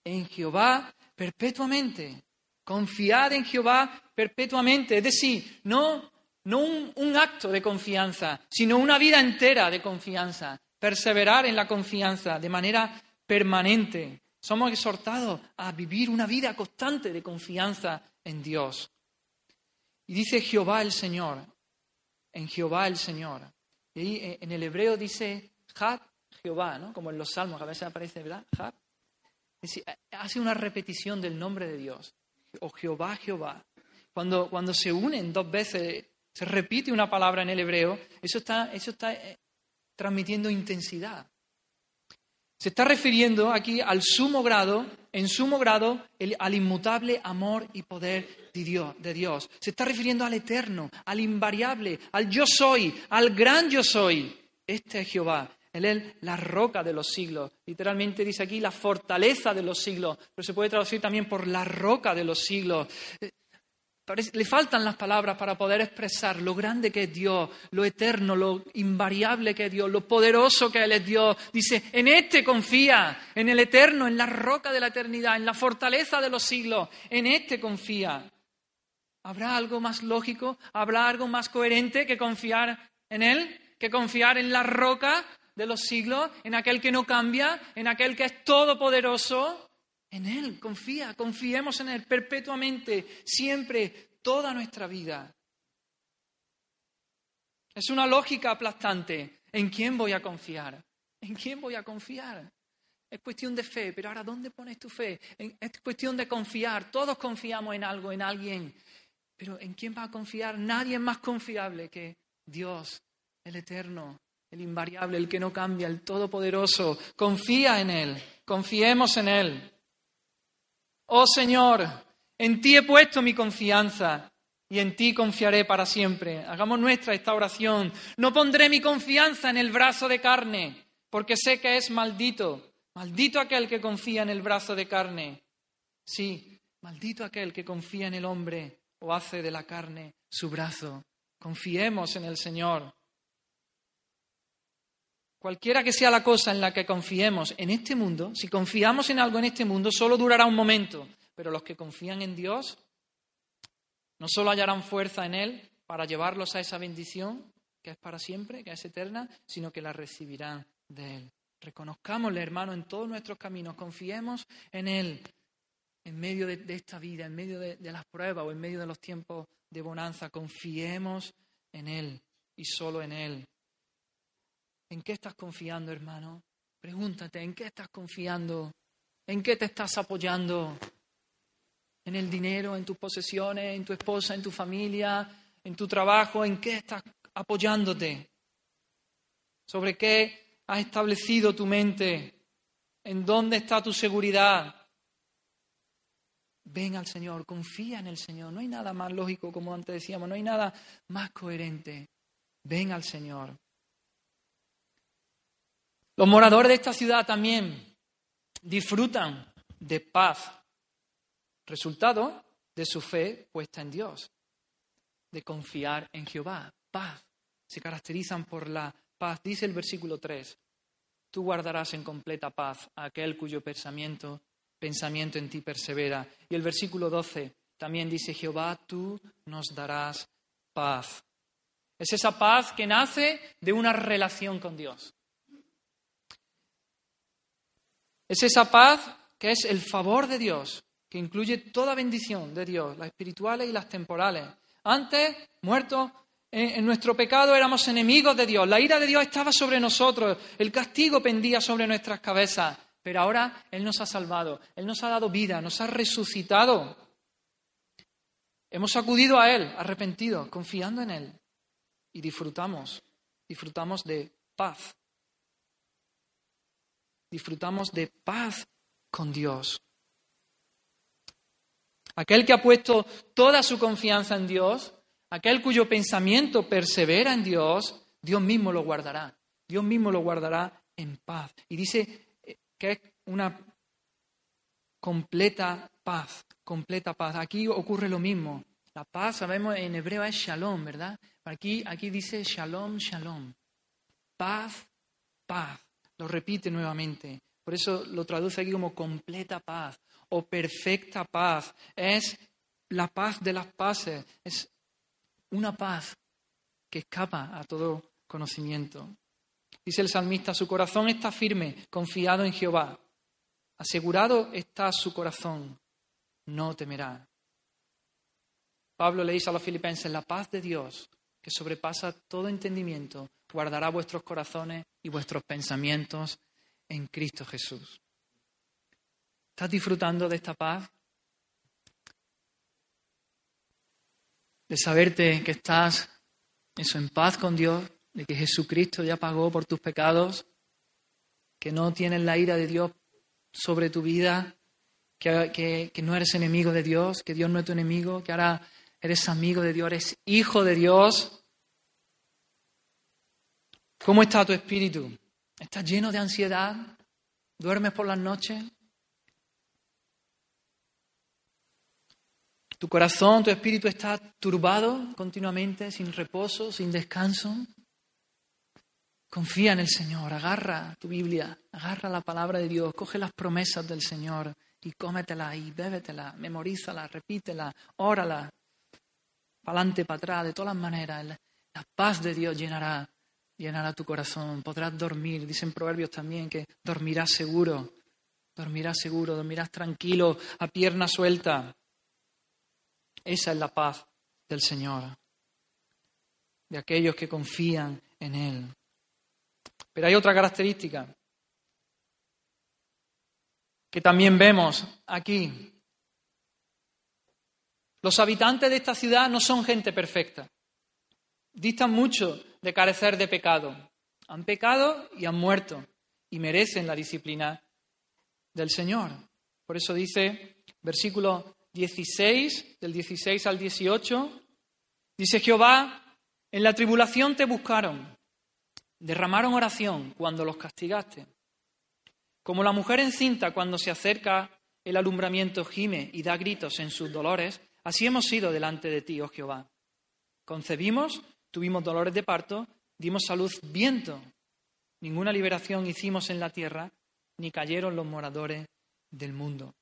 en Jehová perpetuamente. Confiad en Jehová perpetuamente. Es decir, no, no un, un acto de confianza, sino una vida entera de confianza. Perseverar en la confianza de manera permanente. Somos exhortados a vivir una vida constante de confianza en Dios. Y dice Jehová el Señor, en Jehová el Señor. Y ahí eh, en el hebreo dice Had Jehová, ¿no? como en los salmos, a veces aparece, ¿verdad? Had. hace una repetición del nombre de Dios, o Jehová, Jehová. Cuando, cuando se unen dos veces, se repite una palabra en el hebreo, eso está, eso está eh, transmitiendo intensidad. Se está refiriendo aquí al sumo grado, en sumo grado, al inmutable amor y poder de Dios, de Dios. Se está refiriendo al eterno, al invariable, al yo soy, al gran yo soy. Este es Jehová. Él es la roca de los siglos. Literalmente dice aquí la fortaleza de los siglos, pero se puede traducir también por la roca de los siglos. Le faltan las palabras para poder expresar lo grande que es Dios, lo eterno, lo invariable que es Dios, lo poderoso que Él es Dios. Dice, en este confía, en el eterno, en la roca de la eternidad, en la fortaleza de los siglos, en este confía. ¿Habrá algo más lógico? ¿Habrá algo más coherente que confiar en Él? ¿Que confiar en la roca de los siglos, en aquel que no cambia, en aquel que es todopoderoso? En Él, confía, confiemos en Él perpetuamente, siempre, toda nuestra vida. Es una lógica aplastante. ¿En quién voy a confiar? ¿En quién voy a confiar? Es cuestión de fe, pero ahora, ¿dónde pones tu fe? Es cuestión de confiar. Todos confiamos en algo, en alguien. Pero ¿en quién va a confiar? Nadie es más confiable que Dios, el eterno, el invariable, el que no cambia, el todopoderoso. Confía en Él. Confiemos en Él. Oh Señor, en ti he puesto mi confianza y en ti confiaré para siempre. Hagamos nuestra esta oración. No pondré mi confianza en el brazo de carne, porque sé que es maldito. Maldito aquel que confía en el brazo de carne. Sí, maldito aquel que confía en el hombre o hace de la carne su brazo. Confiemos en el Señor. Cualquiera que sea la cosa en la que confiemos en este mundo, si confiamos en algo en este mundo, solo durará un momento. Pero los que confían en Dios no solo hallarán fuerza en Él para llevarlos a esa bendición, que es para siempre, que es eterna, sino que la recibirán de Él. Reconozcámosle, hermano, en todos nuestros caminos, confiemos en Él en medio de, esta vida, en medio de las pruebas o en medio de los tiempos de bonanza, confiemos en Él y solo en Él. ¿En qué estás confiando, hermano? Pregúntate, ¿en qué estás confiando? ¿En qué te estás apoyando? ¿En el dinero, en tus posesiones, en tu esposa, en tu familia, en tu trabajo? ¿En qué estás apoyándote? ¿Sobre qué has establecido tu mente? ¿En dónde está tu seguridad? Ven al Señor, confía en el Señor. No hay nada más lógico, como antes decíamos, no hay nada más coherente. Ven al Señor. Los moradores de esta ciudad también disfrutan de paz, resultado de su fe puesta en Dios, de confiar en Jehová. Paz. Se caracterizan por la paz. Dice el versículo 3, tú guardarás en completa paz a aquel cuyo pensamiento, pensamiento en ti persevera. Y el versículo 12 también dice, Jehová, tú nos darás paz. Es esa paz que nace de una relación con Dios. Es esa paz que es el favor de Dios, que incluye toda bendición de Dios, las espirituales y las temporales. Antes, muertos en, nuestro pecado, éramos enemigos de Dios. La ira de Dios estaba sobre nosotros. El castigo pendía sobre nuestras cabezas. Pero ahora Él nos ha salvado. Él nos ha dado vida, nos ha resucitado. Hemos acudido a Él, arrepentidos, confiando en Él. Y disfrutamos, disfrutamos de paz. Disfrutamos de paz con Dios. Aquel que ha puesto toda su confianza en Dios, aquel cuyo pensamiento persevera en Dios, Dios mismo lo guardará. Dios mismo lo guardará en paz. Y dice eh, que es una completa paz, completa paz. Aquí ocurre lo mismo. La paz, sabemos, en hebreo es shalom, ¿verdad? Aquí, aquí dice shalom, shalom. Paz, paz. Lo repite nuevamente. Por eso lo traduce aquí como completa paz o perfecta paz. Es la paz de las paces. Es una paz que escapa a todo conocimiento. Dice el salmista, su corazón está firme, confiado en Jehová. Asegurado está su corazón, no temerá. Pablo le dice a los filipenses, la paz de Dios, que sobrepasa todo entendimiento, guardará vuestros corazones y vuestros pensamientos en Cristo Jesús. ¿Estás disfrutando de esta paz? De saberte que estás eso, en paz con Dios, de que Jesucristo ya pagó por tus pecados, que no tienes la ira de Dios sobre tu vida, que, que no eres enemigo de Dios, que Dios no es tu enemigo, que ahora eres amigo de Dios, eres hijo de Dios. ¿Cómo está tu espíritu? ¿Estás lleno de ansiedad? ¿Duermes por las noches? Tu corazón, tu espíritu está turbado continuamente, sin reposo, sin descanso. Confía en el Señor, agarra tu Biblia, agarra la palabra de Dios, coge las promesas del Señor y cómetela y bébetela, memorízala, repítela, órala, para adelante, para atrás, de todas las maneras. La paz de Dios llenará, llenará tu corazón, podrás dormir. Dicen proverbios también que dormirás seguro, dormirás seguro, dormirás tranquilo, a pierna suelta. Esa es la paz del Señor, de aquellos que confían en Él. Pero hay otra característica que también vemos aquí. Los habitantes de esta ciudad no son gente perfecta. Distan mucho de carecer de pecado. Han pecado y han muerto y merecen la disciplina del Señor. Por eso dice, versículo 16, del 16 al 18, dice Jehová, en la tribulación te buscaron, derramaron oración cuando los castigaste. Como la mujer encinta cuando se acerca el alumbramiento gime y da gritos en sus dolores, así hemos sido delante de ti, oh Jehová. Concebimos, tuvimos dolores de parto, dimos a luz viento. Ninguna liberación hicimos en la tierra, ni cayeron los moradores del mundo.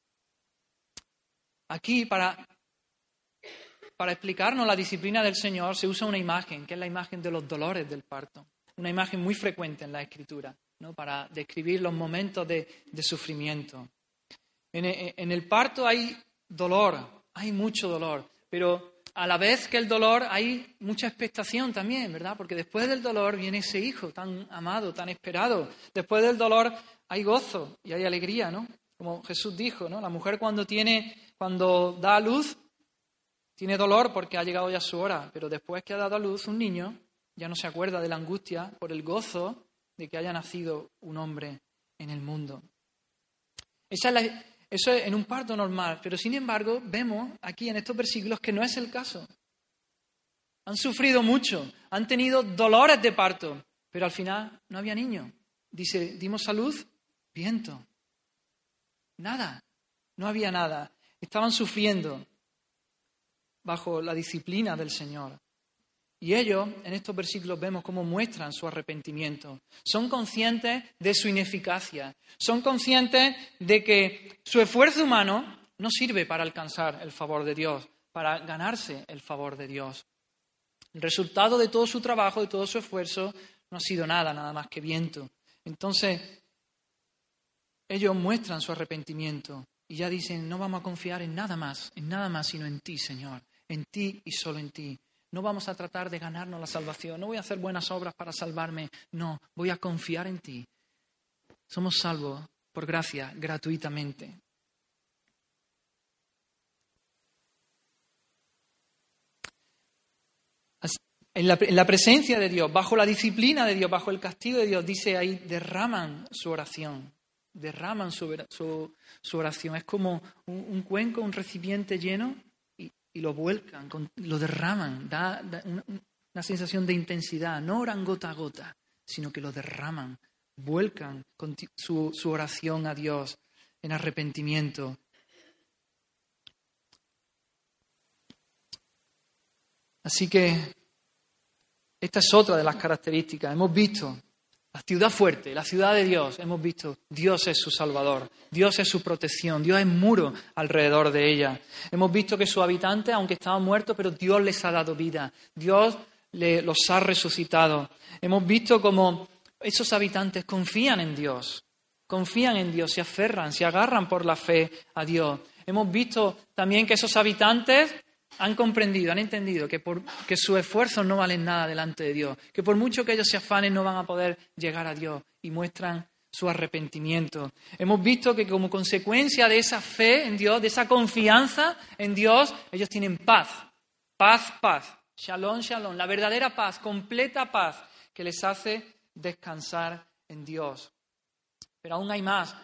Aquí, para, para explicarnos la disciplina del Señor, se usa una imagen, que es la imagen de los dolores del parto. Una imagen muy frecuente en la Escritura, ¿no? para describir los momentos de, sufrimiento. En, en el parto hay dolor, hay mucho dolor, pero a la vez que el dolor hay mucha expectación también, ¿verdad? Porque después del dolor viene ese hijo tan amado, tan esperado. Después del dolor hay gozo y hay alegría, ¿no? Como Jesús dijo, ¿no? La mujer cuando tiene cuando da a luz, tiene dolor porque ha llegado ya su hora, pero después que ha dado a luz un niño, ya no se acuerda de la angustia por el gozo de que haya nacido un hombre en el mundo. Eso es en un parto normal, pero sin embargo vemos aquí en estos versículos que no es el caso. Han sufrido mucho, han tenido dolores de parto, pero al final no había niño. Dice, dimos a luz, viento. Nada, no había nada. Estaban sufriendo bajo la disciplina del Señor. Y ellos, en estos versículos, vemos cómo muestran su arrepentimiento. Son conscientes de su ineficacia. Son conscientes de que su esfuerzo humano no sirve para alcanzar el favor de Dios, para ganarse el favor de Dios. El resultado de todo su trabajo, de todo su esfuerzo, no ha sido nada, nada más que viento. Entonces, ellos muestran su arrepentimiento y ya dicen, no vamos a confiar en nada más, en nada más sino en ti, Señor. en ti y solo en ti. No vamos a tratar de ganarnos la salvación. No voy a hacer buenas obras para salvarme. No, voy a confiar en ti. Somos salvos por gracia, gratuitamente. En la, presencia de Dios, bajo la disciplina de Dios, bajo el castigo de Dios, dice ahí, derraman su oración, derraman su, oración. Es como un, cuenco, un recipiente lleno y, lo vuelcan, lo derraman, da, una, sensación de intensidad. No oran gota a gota, sino que lo derraman, vuelcan su, su oración a Dios en arrepentimiento. Así que esta es otra de las características. Hemos visto la ciudad fuerte, la ciudad de Dios. Hemos visto Dios es su salvador, Dios es su protección, Dios es muro alrededor de ella. Hemos visto que sus habitantes, aunque estaban muertos, pero Dios les ha dado vida, Dios los ha resucitado. Hemos visto cómo esos habitantes confían en Dios, confían en Dios, se aferran, se agarran por la fe a Dios. Hemos visto también que esos habitantes han comprendido, han entendido que, por, que sus esfuerzos no valen nada delante de Dios, que por mucho que ellos se afanen no van a poder llegar a Dios y muestran su arrepentimiento. Hemos visto que como consecuencia de esa fe en Dios, de esa confianza en Dios, ellos tienen paz, paz, paz, shalom, shalom, la verdadera paz, completa paz que les hace descansar en Dios. Pero aún hay más.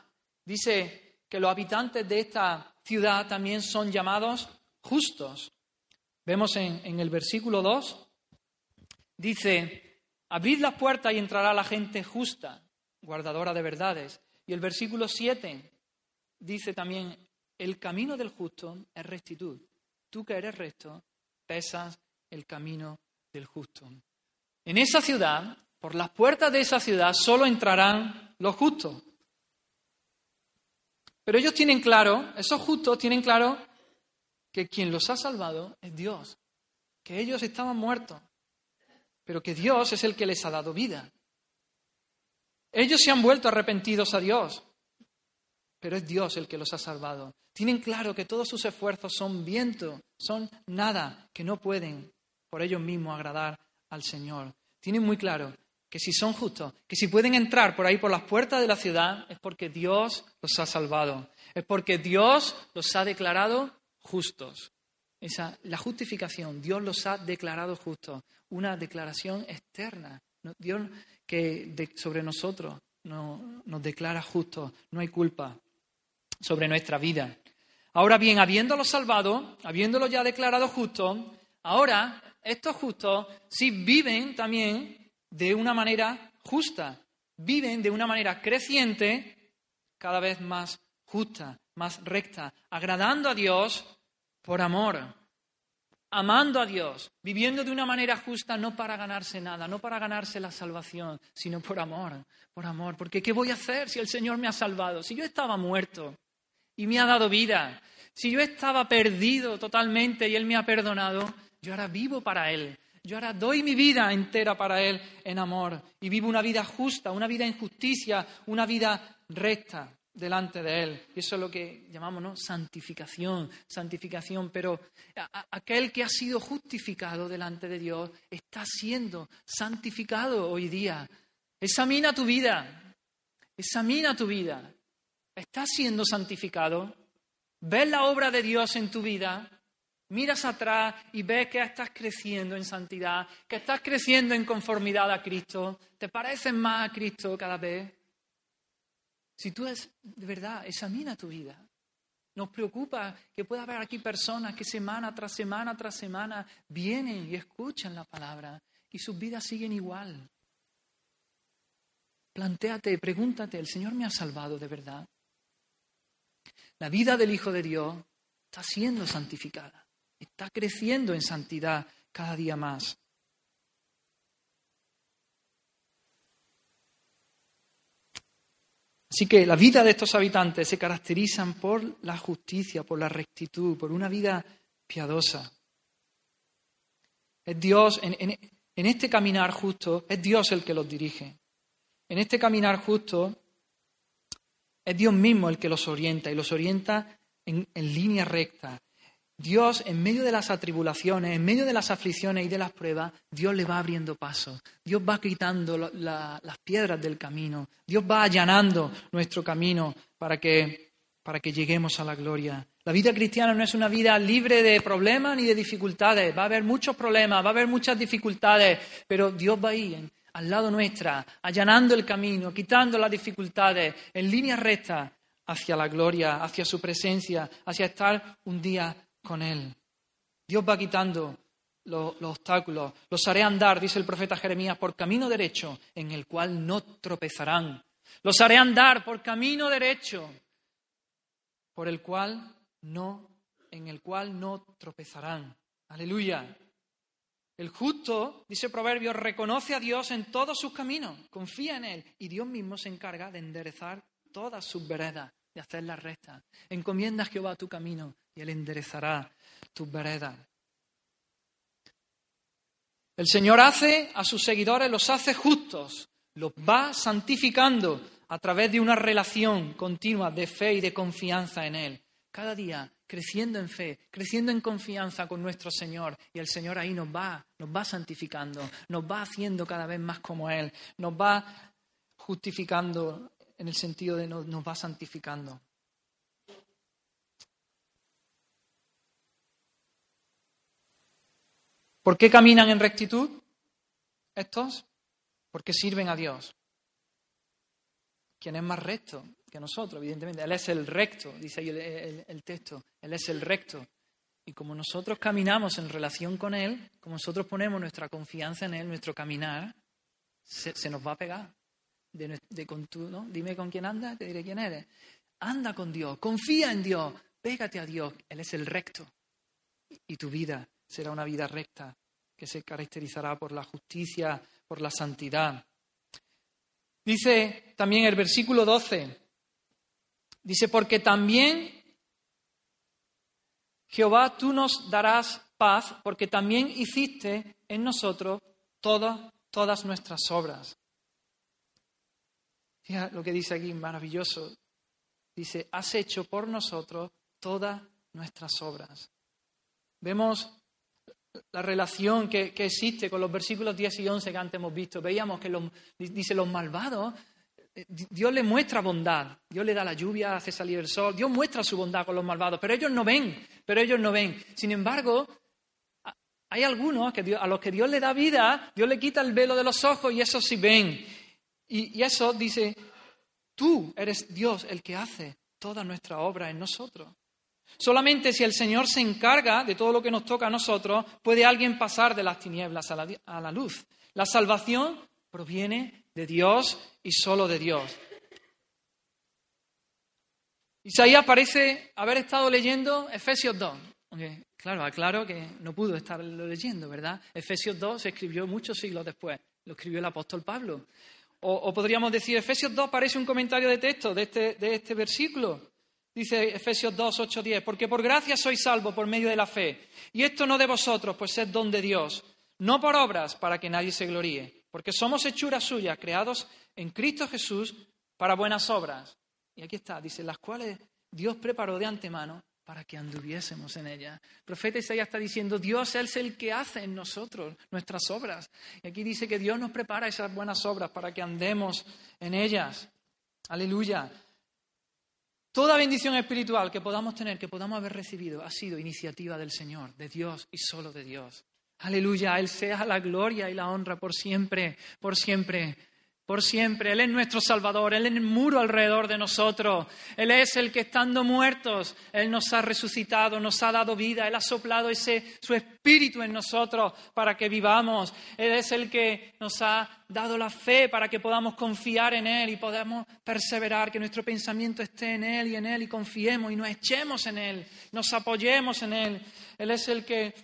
Dice que los habitantes de esta ciudad también son llamados justos. Vemos en, el versículo 2, dice, abrid las puertas y entrará la gente justa, guardadora de verdades. Y el versículo 7 dice también, el camino del justo es rectitud. Tú que eres recto, pesas el camino del justo. En esa ciudad, por las puertas de esa ciudad, solo entrarán los justos. Pero ellos tienen claro, esos justos tienen claro que quien los ha salvado es Dios, que ellos estaban muertos, pero que Dios es el que les ha dado vida. Ellos se han vuelto arrepentidos a Dios, pero es Dios el que los ha salvado. Tienen claro que todos sus esfuerzos son viento, son nada, que no pueden por ellos mismos agradar al Señor. Tienen muy claro que si son justos, que si pueden entrar por ahí por las puertas de la ciudad, es porque Dios los ha salvado, es porque Dios los ha declarado justos. Esa, la justificación, Dios los ha declarado justos, una declaración externa. Dios que sobre nosotros no, nos declara justos, no hay culpa sobre nuestra vida. Ahora bien, habiéndolos salvado, habiéndolos ya declarado justos, ahora estos justos sí viven también de una manera justa, viven de una manera creciente, cada vez más justa, más recta, agradando a Dios por amor, amando a Dios, viviendo de una manera justa, no para ganarse nada, no para ganarse la salvación, sino por amor, por amor. Porque ¿qué voy a hacer si el Señor me ha salvado? Si yo estaba muerto y me ha dado vida, si yo estaba perdido totalmente y Él me ha perdonado, yo ahora vivo para Él. Yo ahora doy mi vida entera para Él en amor y vivo una vida justa, una vida en justicia, una vida recta delante de Él. Y eso es lo que llamamos ¿no? santificación, santificación. Pero aquel que ha sido justificado delante de Dios está siendo santificado hoy día. Examina tu vida, examina tu vida. ¿Estás siendo santificado? ¿Ves la obra de Dios en tu vida? Miras atrás y ves que estás creciendo en santidad, que estás creciendo en conformidad a Cristo. ¿Te pareces más a Cristo cada vez? Si tú es, de verdad, examina tu vida. Nos preocupa que pueda haber aquí personas que semana tras semana tras semana vienen y escuchan la palabra y sus vidas siguen igual. Plantéate, pregúntate, ¿el Señor me ha salvado de verdad? La vida del Hijo de Dios está siendo santificada, está creciendo en santidad cada día más. Así que la vida de estos habitantes se caracterizan por la justicia, por la rectitud, por una vida piadosa. Es Dios, en, este caminar justo, es Dios el que los dirige. En este caminar justo, es Dios mismo el que los orienta y los orienta en, en línea recta. Dios, en medio de las atribulaciones, en medio de las aflicciones y de las pruebas, Dios le va abriendo paso. Dios va quitando las piedras del camino. Dios va allanando nuestro camino para que, para que lleguemos a la gloria. La vida cristiana no es una vida libre de problemas ni de dificultades. Va a haber muchos problemas, va a haber muchas dificultades, pero Dios va ahí, al lado nuestra, allanando el camino, quitando las dificultades, en línea recta hacia la gloria, hacia su presencia, hacia estar un día con Él. Dios va quitando los, obstáculos. Los haré andar, dice el profeta Jeremías, por camino derecho en el cual no tropezarán. Los haré andar por camino derecho por el cual no, en el cual no tropezarán. Aleluya. El justo, dice Proverbios, reconoce a Dios en todos sus caminos, confía en Él y Dios mismo se encarga de enderezar todas sus veredas, de hacerlas rectas. Encomienda a Jehová tu camino y Él enderezará tus veredas. El Señor hace a sus seguidores, los hace justos, los va santificando a través de una relación continua de fe y de confianza en Él. Cada día creciendo en fe, creciendo en confianza con nuestro Señor. Y el Señor ahí nos va, nos va santificando, nos va haciendo cada vez más como Él, nos va justificando en el sentido de nos, va santificando. ¿Por qué caminan en rectitud estos? Porque sirven a Dios. ¿Quién es más recto que nosotros? Evidentemente, Él es el recto, dice ahí el, texto. Él es el recto. Y como nosotros caminamos en relación con Él, como nosotros ponemos nuestra confianza en Él, nuestro caminar, se, nos va a pegar. De, con tú, ¿no? Dime con quién andas, te diré quién eres. Anda con Dios, confía en Dios, pégate a Dios. Él es el recto. Y tu vida será una vida recta que se caracterizará por la justicia, por la santidad. Dice también el versículo 12, dice, porque también Jehová, tú nos darás paz, porque también hiciste en nosotros todas, todas nuestras obras. Lo que dice aquí, maravilloso. Dice, has hecho por nosotros todas nuestras obras. Vemos la relación que, existe con los versículos 10 y 11 que antes hemos visto. Veíamos que dice los malvados, eh, Dios le muestra bondad, Dios le da la lluvia, hace salir el sol, Dios muestra su bondad con los malvados, pero ellos no ven, pero ellos no ven. Sin embargo, hay algunos que a los que Dios le da vida, Dios le quita el velo de los ojos y esos sí ven. Y, eso dice, tú eres Dios el que hace toda nuestra obra en nosotros. Solamente si el Señor se encarga de todo lo que nos toca a nosotros, puede alguien pasar de las tinieblas a la, luz. La salvación proviene de Dios y solo de Dios. Isaías parece haber estado leyendo Efesios 2. claro, aclaro que no pudo estarlo leyendo, ¿verdad? Efesios 2 se escribió muchos siglos después. Lo escribió el apóstol Pablo. O, podríamos decir, Efesios 2 parece un comentario de texto de este, de este versículo. Dice Efesios 2, 8, 10, porque por gracia sois salvo por medio de la fe. Y esto no de vosotros, pues es don de Dios, no por obras para que nadie se gloríe, porque somos hechuras suyas, creados en Cristo Jesús para buenas obras. Y aquí está, dice, las cuales Dios preparó de antemano para que anduviésemos en ellas. El profeta Isaías está diciendo, Dios es el que hace en nosotros nuestras obras. Y aquí dice que Dios nos prepara esas buenas obras para que andemos en ellas. Aleluya. Toda bendición espiritual que podamos tener, que podamos haber recibido, ha sido iniciativa del Señor, de Dios y solo de Dios. Aleluya, Él sea la gloria y la honra por siempre, por siempre por siempre. Él es nuestro Salvador, Él es el muro alrededor de nosotros. Él es el que estando muertos, Él nos ha resucitado, nos ha dado vida, Él ha soplado ese, su espíritu en nosotros para que vivamos. Él es el que nos ha dado la fe para que podamos confiar en Él y podamos perseverar, que nuestro pensamiento esté en Él y en Él y confiemos y nos echemos en Él, nos apoyemos en Él. Él es el que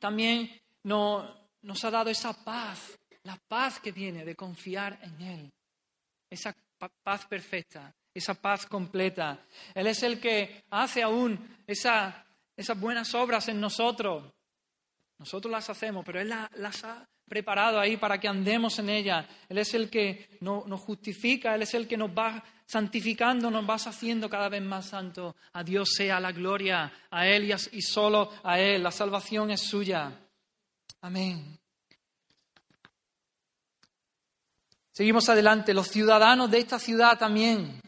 también nos, nos ha dado esa paz la paz que viene de confiar en Él, esa paz perfecta, esa paz completa. Él es el que hace aún esas buenas obras en nosotros. Nosotros las hacemos, pero Él las ha preparado ahí para que andemos en ellas. Él es el que nos justifica, Él es el que nos va santificando, nos va haciendo cada vez más santos. A Dios sea la gloria, a Él y solo a Él. La salvación es suya. Amén. Seguimos adelante. Los ciudadanos de esta ciudad también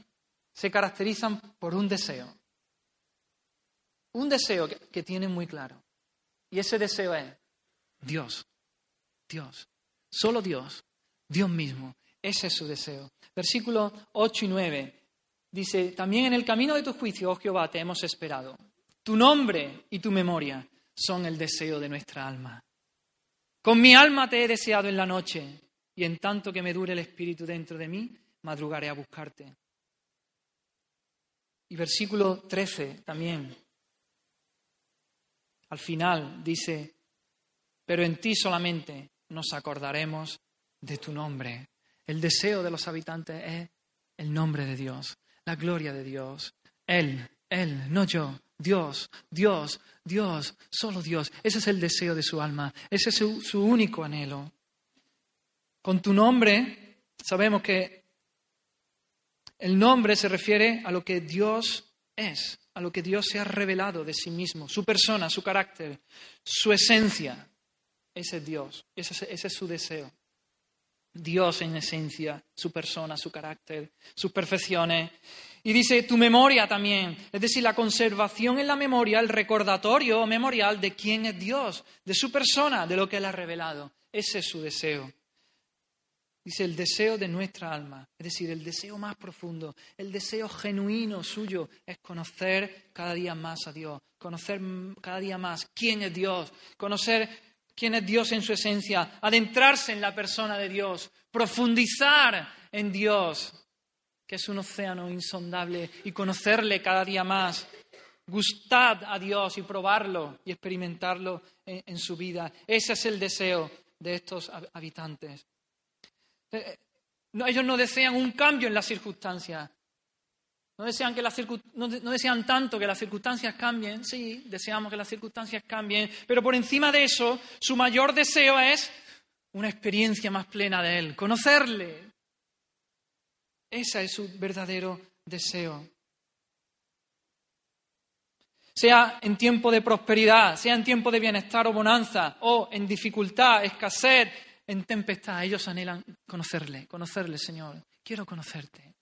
se caracterizan por un deseo. Un deseo que, tienen muy claro. Y ese deseo es Dios. Dios. Solo Dios. Dios mismo. Ese es su deseo. Versículos 8 y 9 dice, también en el camino de tu juicio, oh Jehová, te hemos esperado. Tu nombre y tu memoria son el deseo de nuestra alma. Con mi alma te he deseado en la noche, y en tanto que me dure el espíritu dentro de mí, madrugaré a buscarte. Y versículo 13 también. Al final dice, pero en ti solamente nos acordaremos de tu nombre. El deseo de los habitantes es el nombre de Dios, la gloria de Dios. Él, Él, no yo, Dios, Dios, Dios, solo Dios. Ese es el deseo de su alma, ese es su, su único anhelo. Con tu nombre sabemos que el nombre se refiere a lo que Dios es, a lo que Dios se ha revelado de sí mismo, su persona, su carácter, su esencia. Ese es Dios, ese es, su deseo. Dios en esencia, su persona, su carácter, sus perfecciones. Y dice tu memoria también, es decir, la conservación en la memoria, el recordatorio memorial de quién es Dios, de su persona, de lo que Él ha revelado. Ese es su deseo. Dice el deseo de nuestra alma, es decir, el deseo más profundo, el deseo genuino suyo es conocer cada día más a Dios, conocer cada día más quién es Dios, conocer quién es Dios en su esencia, adentrarse en la persona de Dios, profundizar en Dios, que es un océano insondable, y conocerle cada día más. Gustad a Dios y probarlo y experimentarlo en, en su vida. Ese es el deseo de estos habitantes. Eh, ellos no desean un cambio en las circunstancias. No desean, que no, desean tanto que las circunstancias cambien, sí, deseamos que las circunstancias cambien, pero por encima de eso, su mayor deseo es una experiencia más plena de Él, conocerle. Ese es su verdadero deseo. Sea en tiempo de prosperidad, sea en tiempo de bienestar o bonanza, o en dificultad, escasez, en tempestad, ellos anhelan conocerle, conocerle, Señor. Quiero conocerte.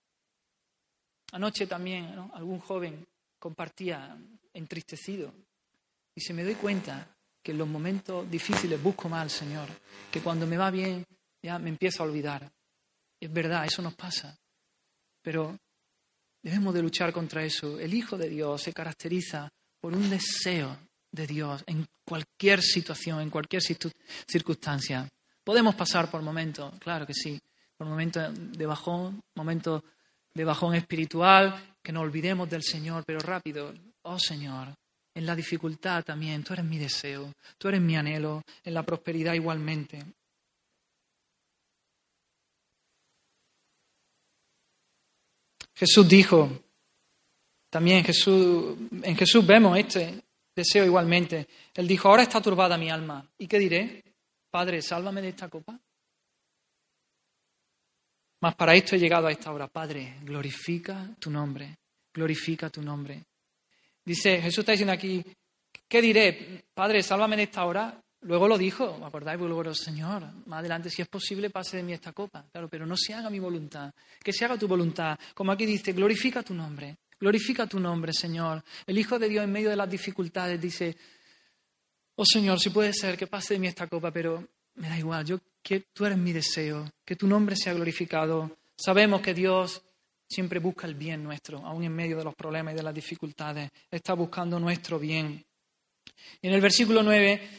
Anoche también algún joven compartía entristecido. Y se me doy cuenta que en los momentos difíciles busco más al Señor, que cuando me va bien ya me empiezo a olvidar. Es verdad, eso nos pasa. Pero debemos de luchar contra eso. El Hijo de Dios se caracteriza por un deseo de Dios en cualquier situación, en cualquier circunstancia. Podemos pasar por momentos, claro que sí, por momentos de bajón, momentos de bajón espiritual, que no olvidemos del Señor, pero rápido, oh Señor, en la dificultad también, tú eres mi deseo, tú eres mi anhelo, en la prosperidad igualmente. Jesús dijo, también Jesús, en Jesús vemos este deseo igualmente. Él dijo, ahora está turbada mi alma. ¿Y qué diré? Padre, sálvame de esta copa. Mas para esto he llegado a esta hora. Padre, glorifica tu nombre, glorifica tu nombre. Dice, Jesús está diciendo aquí, ¿qué diré? Padre, sálvame de esta hora. Luego lo dijo, ¿me acordáis? Luego, Señor, más adelante, si es posible, pase de mí esta copa. Claro, pero no se haga mi voluntad, que se haga tu voluntad. Como aquí dice, glorifica tu nombre, glorifica tu nombre, Señor. El Hijo de Dios en medio de las dificultades dice, oh Señor, si puede ser que pase de mí esta copa, pero me da igual, yo que tú eres mi deseo, que tu nombre sea glorificado. Sabemos que Dios siempre busca el bien nuestro, aún en medio de los problemas y de las dificultades, está buscando nuestro bien. Y en el versículo 9,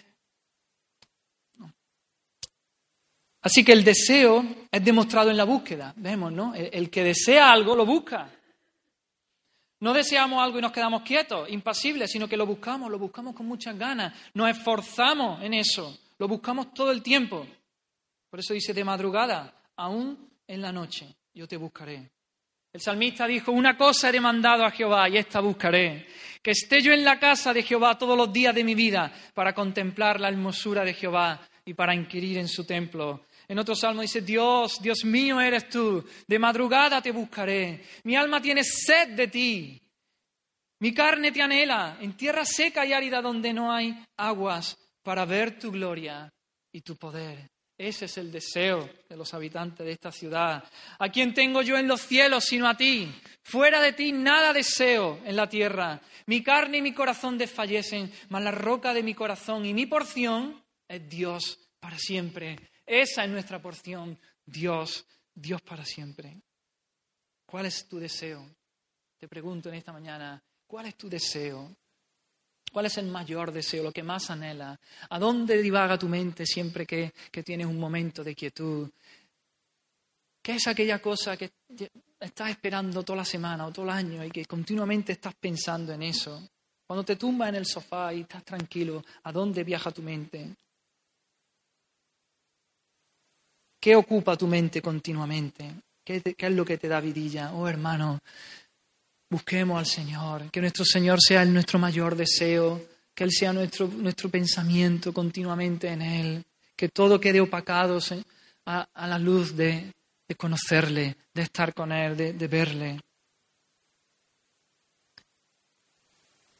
así que el deseo es demostrado en la búsqueda, vemos, ¿no? El que desea algo lo busca. No deseamos algo y nos quedamos quietos, impasibles, sino que lo buscamos, lo buscamos con muchas ganas, nos esforzamos en eso, lo buscamos todo el tiempo. Por eso dice de madrugada, aún en la noche, yo te buscaré. El salmista dijo, una cosa he demandado a Jehová y esta buscaré, que esté yo en la casa de Jehová todos los días de mi vida para contemplar la hermosura de Jehová y para inquirir en su templo. En otro salmo dice, Dios, Dios mío eres tú, de madrugada te buscaré, mi alma tiene sed de ti, mi carne te anhela, en tierra seca y árida donde no hay aguas, para ver tu gloria y tu poder. Ese es el deseo de los habitantes de esta ciudad. ¿A quién tengo yo en los cielos sino a ti? Fuera de ti nada deseo en la tierra. Mi carne y mi corazón desfallecen, mas la roca de mi corazón y mi porción es Dios para siempre. Esa es nuestra porción, Dios, Dios para siempre. ¿Cuál es tu deseo? Te pregunto en esta mañana, ¿cuál es tu deseo? ¿Cuál es el mayor deseo, lo que más anhela? ¿A dónde divaga tu mente siempre que, tienes un momento de quietud? ¿Qué es aquella cosa que estás esperando toda la semana o todo el año y que continuamente estás pensando en eso? Cuando te tumbas en el sofá y estás tranquilo, ¿a dónde viaja tu mente? ¿Qué ocupa tu mente continuamente? ¿Qué, ¿Qué, es lo que te da vidilla? Oh hermano, Busquemos al Señor, que nuestro Señor sea nuestro mayor deseo, que Él sea nuestro, nuestro pensamiento continuamente en Él, que todo quede opacado a, la luz de, conocerle, de estar con Él, de verle.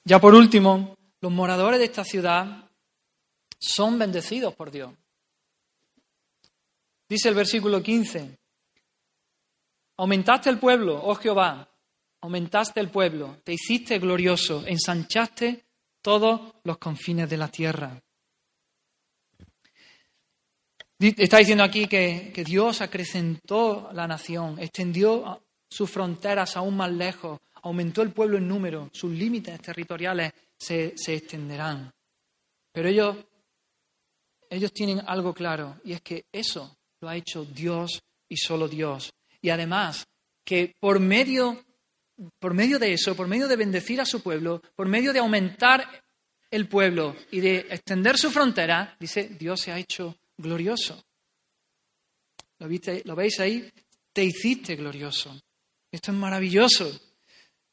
Ya por último, los moradores de esta ciudad son bendecidos por Dios. Dice el versículo 15, aumentaste el pueblo, oh Jehová, aumentaste el pueblo, te hiciste glorioso, ensanchaste todos los confines de la tierra. Está diciendo aquí que, Dios acrecentó la nación, extendió sus fronteras aún más lejos, aumentó el pueblo en número, sus límites territoriales se, se extenderán. Pero ellos, ellos tienen algo claro, y es que eso lo ha hecho Dios y solo Dios. Y además, que por medio por medio de eso, por medio de bendecir a su pueblo, por medio de aumentar el pueblo y de extender su frontera, dice, Dios se ha hecho glorioso. ¿Lo, viste, ¿Lo veis ahí? Te hiciste glorioso. Esto es maravilloso.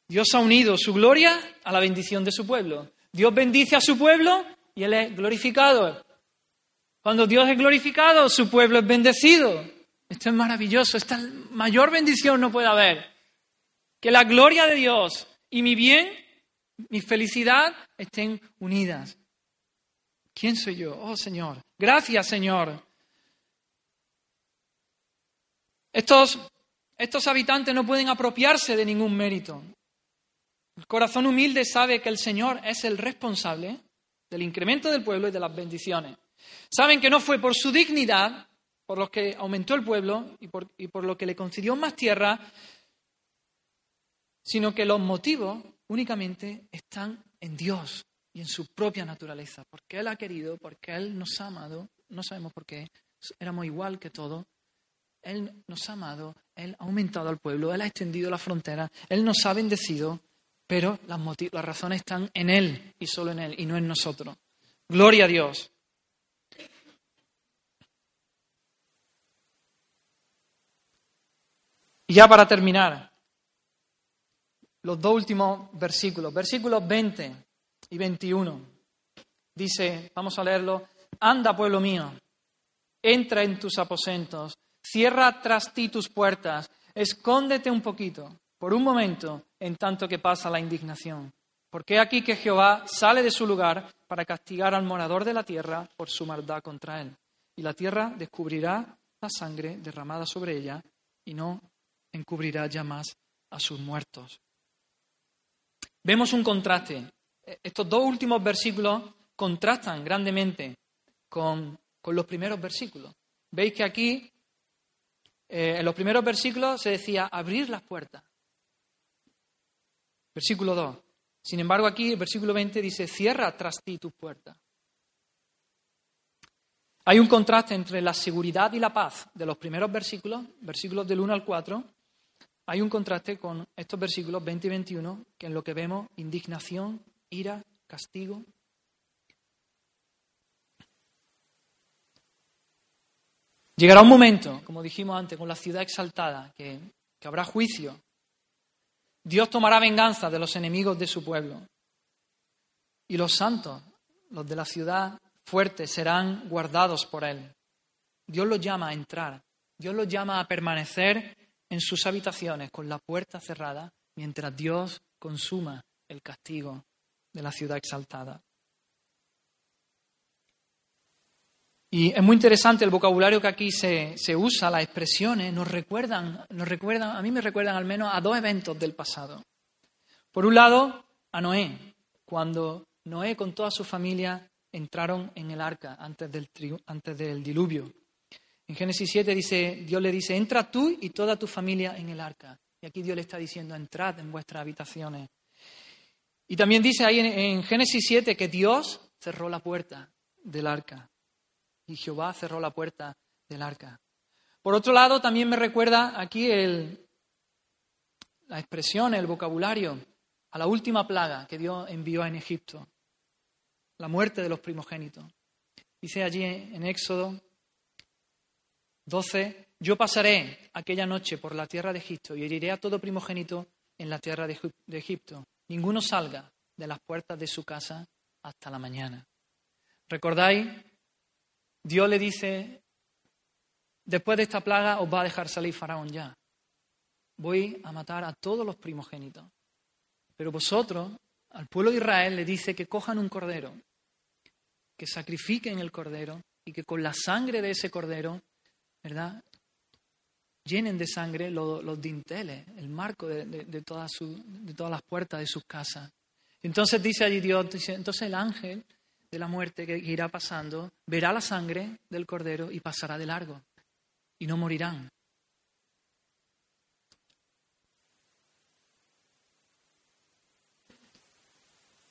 Dios ha unido su gloria a la bendición de su pueblo. Dios bendice a su pueblo y Él es glorificado. Cuando Dios es glorificado, su pueblo es bendecido. Esto es maravilloso. Esta mayor bendición no puede haber. Que la gloria de Dios y mi bien, mi felicidad estén unidas. ¿Quién soy yo? Oh Señor. Gracias Señor. Estos, estos habitantes no pueden apropiarse de ningún mérito. El corazón humilde sabe que el Señor es el responsable del incremento del pueblo y de las bendiciones. Saben que no fue por su dignidad, por lo que aumentó el pueblo y por, y por lo que le concedió más tierra, sino que los motivos únicamente están en Dios y en su propia naturaleza, porque Él ha querido, porque Él nos ha amado, no sabemos por qué, éramos igual que todos, Él nos ha amado, Él ha aumentado al pueblo, Él ha extendido la frontera, Él nos ha bendecido, pero las, las razones están en Él y solo en Él y no en nosotros. Gloria a Dios. Y ya para terminar, los dos últimos versículos, versículos 20 y 21. Dice, vamos a leerlo, anda pueblo mío, entra en tus aposentos, cierra tras ti tus puertas, escóndete un poquito, por un momento, en tanto que pasa la indignación. Porque aquí que Jehová sale de su lugar para castigar al morador de la tierra por su maldad contra él. Y la tierra descubrirá la sangre derramada sobre ella y no encubrirá ya más a sus muertos. Vemos un contraste. Estos dos últimos versículos contrastan grandemente con, los primeros versículos. Veis que aquí, eh, en los primeros versículos, se decía abrir las puertas. Versículo 2. Sin embargo, aquí, el versículo 20 dice, cierra tras ti tus puertas. Hay un contraste entre la seguridad y la paz de los primeros versículos, versículos del 1 al 4, hay un contraste con estos versículos 20 y 21, que en lo que vemos indignación, ira, castigo. Llegará un momento, como dijimos antes, con la ciudad exaltada, que, habrá juicio Dios tomará venganza de los enemigos de su pueblo. Y los santos, los de la ciudad fuerte, serán guardados por Él. Dios los llama a entrar. Dios los llama a permanecer en sus habitaciones con la puerta cerrada mientras Dios consuma el castigo de la ciudad exaltada. Y es muy interesante el vocabulario que aquí se, usa, las expresiones, nos recuerdan, nos recuerdan, a mí me recuerdan al menos a dos eventos del pasado. Por un lado, a Noé, cuando Noé con toda su familia entraron en el arca antes del, antes del diluvio. En Génesis 7 dice, Dios le dice, entra tú y toda tu familia en el arca. Y aquí Dios le está diciendo, entrad en vuestras habitaciones. Y también dice ahí en Génesis 7 que Dios cerró la puerta del arca y Jehová cerró la puerta del arca. Por otro lado, también me recuerda aquí el, la expresión, el vocabulario, a la última plaga que Dios envió en Egipto, la muerte de los primogénitos. Dice allí en Éxodo 12, yo pasaré aquella noche por la tierra de Egipto y heriré a todo primogénito en la tierra de Egipto. Ninguno salga de las puertas de su casa hasta la mañana. ¿Recordáis Dios le dice, después de esta plaga os va a dejar salir Faraón ya. Voy a matar a todos los primogénitos. Pero vosotros, al pueblo de Israel, le dice que cojan un cordero, que sacrifiquen el cordero y que con la sangre de ese cordero, ¿verdad? Llenen de sangre los, dinteles, el marco de, todas de todas las puertas de sus casas. Entonces dice allí Dios, entonces el ángel de la muerte que irá pasando, verá la sangre del cordero y pasará de largo, y no morirán.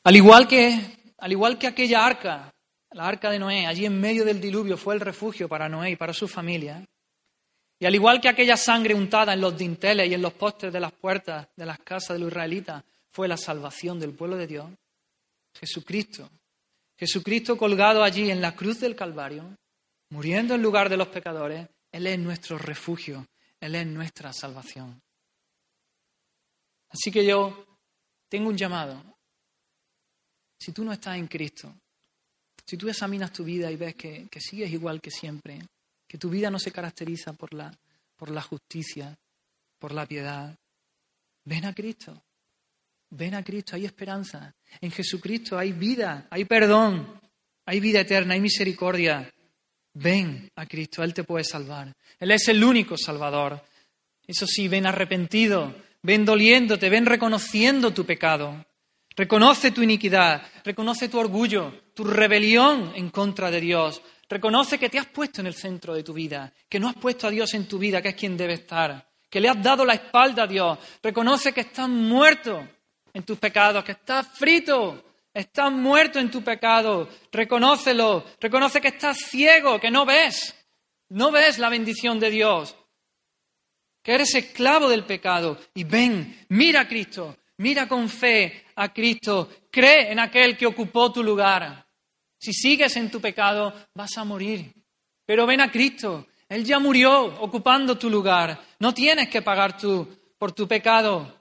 Al igual que, al igual que aquella arca, la arca de Noé, allí en medio del diluvio fue el refugio para Noé y para su familia, y al igual que aquella sangre untada en los dinteles y en los postes de las puertas de las casas de los israelitas fue la salvación del pueblo de Dios, Jesucristo Jesucristo colgado allí en la cruz del Calvario, muriendo en lugar de los pecadores, Él es nuestro refugio, Él es nuestra salvación. Así que yo tengo un llamado. Si tú no estás en Cristo, si tú examinas tu vida y ves que, sigues igual que siempre, que tu vida no se caracteriza por la, por la justicia, por la piedad, ven a Cristo. Ven a Cristo, hay esperanza. En Jesucristo hay vida, hay perdón, hay vida eterna, hay misericordia. Ven a Cristo, Él te puede salvar. Él es el único Salvador. Eso sí, ven arrepentido, ven doliéndote, ven reconociendo tu pecado. Reconoce tu iniquidad, reconoce tu orgullo, tu rebelión en contra de Dios. Reconoce que te has puesto en el centro de tu vida, que no has puesto a Dios en tu vida, que es quien debe estar, que le has dado la espalda a Dios. Reconoce que estás muerto en tus pecados, que estás frito, estás muerto en tu pecado. Reconócelo, reconoce que estás ciego, que no ves, no ves la bendición de Dios, que eres esclavo del pecado. Y ven, mira a Cristo, mira con fe a Cristo, cree en aquel que ocupó tu lugar. Si sigues en tu pecado, vas a morir. Pero ven a Cristo, Él ya murió ocupando tu lugar. No tienes que pagar tú por tu pecado.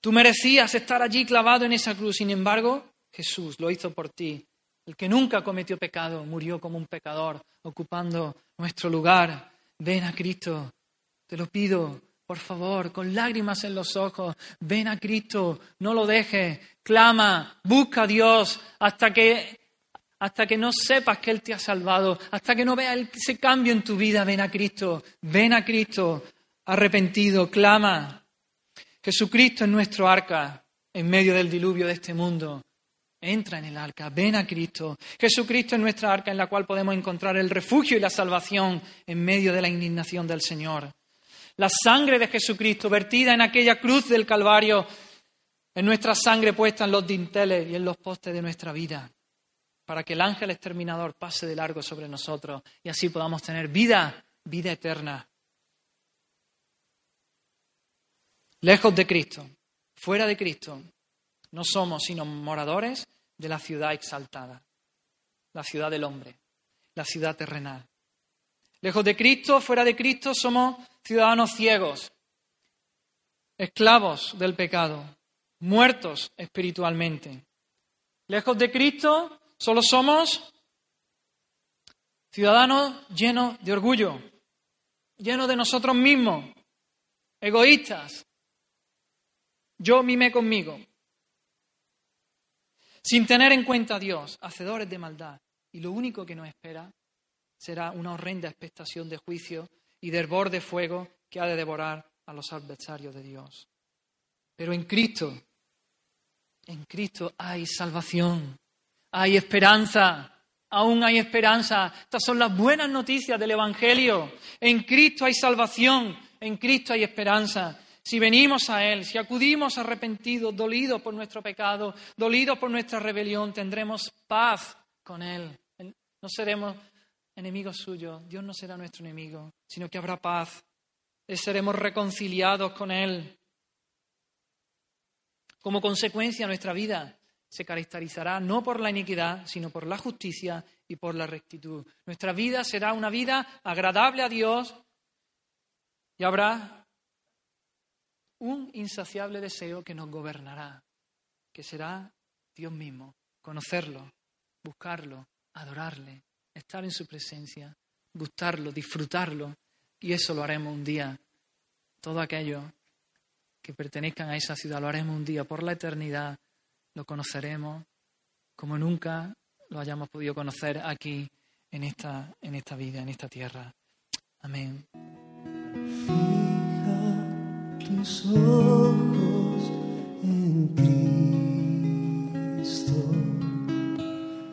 Tú merecías estar allí clavado en esa cruz, sin embargo, Jesús lo hizo por ti. El que nunca cometió pecado murió como un pecador, ocupando nuestro lugar. Ven a Cristo, te lo pido, por favor, con lágrimas en los ojos, ven a Cristo, no lo dejes, clama, busca a Dios hasta que hasta que no sepas que Él te ha salvado, hasta que no veas ese cambio en tu vida, ven a Cristo, ven a Cristo, arrepentido, clama. Jesucristo es nuestro arca en medio del diluvio de este mundo. Entra en el arca, ven a Cristo. Jesucristo es nuestra arca en la cual podemos encontrar el refugio y la salvación en medio de la indignación del Señor. La sangre de Jesucristo vertida en aquella cruz del Calvario es nuestra sangre puesta en los dinteles y en los postes de nuestra vida, para que el ángel exterminador pase de largo sobre nosotros y así podamos tener vida, vida eterna. Lejos de Cristo, fuera de Cristo, no somos sino moradores de la ciudad exaltada, la ciudad del hombre, la ciudad terrenal. Lejos de Cristo, fuera de Cristo, somos ciudadanos ciegos, esclavos del pecado, muertos espiritualmente. Lejos de Cristo, solo somos ciudadanos llenos de orgullo, llenos de nosotros mismos, egoístas. Yo mimé conmigo, sin tener en cuenta a Dios, hacedores de maldad. Y lo único que nos espera será una horrenda expectación de juicio y de hervor de fuego que ha de devorar a los adversarios de Dios. Pero en Cristo, en Cristo hay salvación, hay esperanza, aún hay esperanza. Estas son las buenas noticias del Evangelio. En Cristo hay salvación, en Cristo hay esperanza. Si venimos a Él, si acudimos arrepentidos, dolidos por nuestro pecado, dolidos por nuestra rebelión, tendremos paz con Él. No seremos enemigos suyos, Dios no será nuestro enemigo, sino que habrá paz. Seremos reconciliados con Él. Como consecuencia, nuestra vida se caracterizará no por la iniquidad, sino por la justicia y por la rectitud. Nuestra vida será una vida agradable a Dios y habrá un insaciable deseo que nos gobernará, que será Dios mismo, conocerlo, buscarlo, adorarle, estar en su presencia, gustarlo, disfrutarlo, y eso lo haremos un día. Todo aquello que pertenezcan a esa ciudad lo haremos un día por la eternidad, lo conoceremos como nunca lo hayamos podido conocer aquí en esta, en esta vida, en esta tierra. Amén tus ojos en Cristo,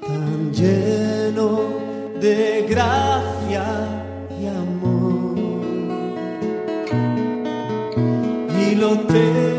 tan lleno de gracia y amor, y lo tengo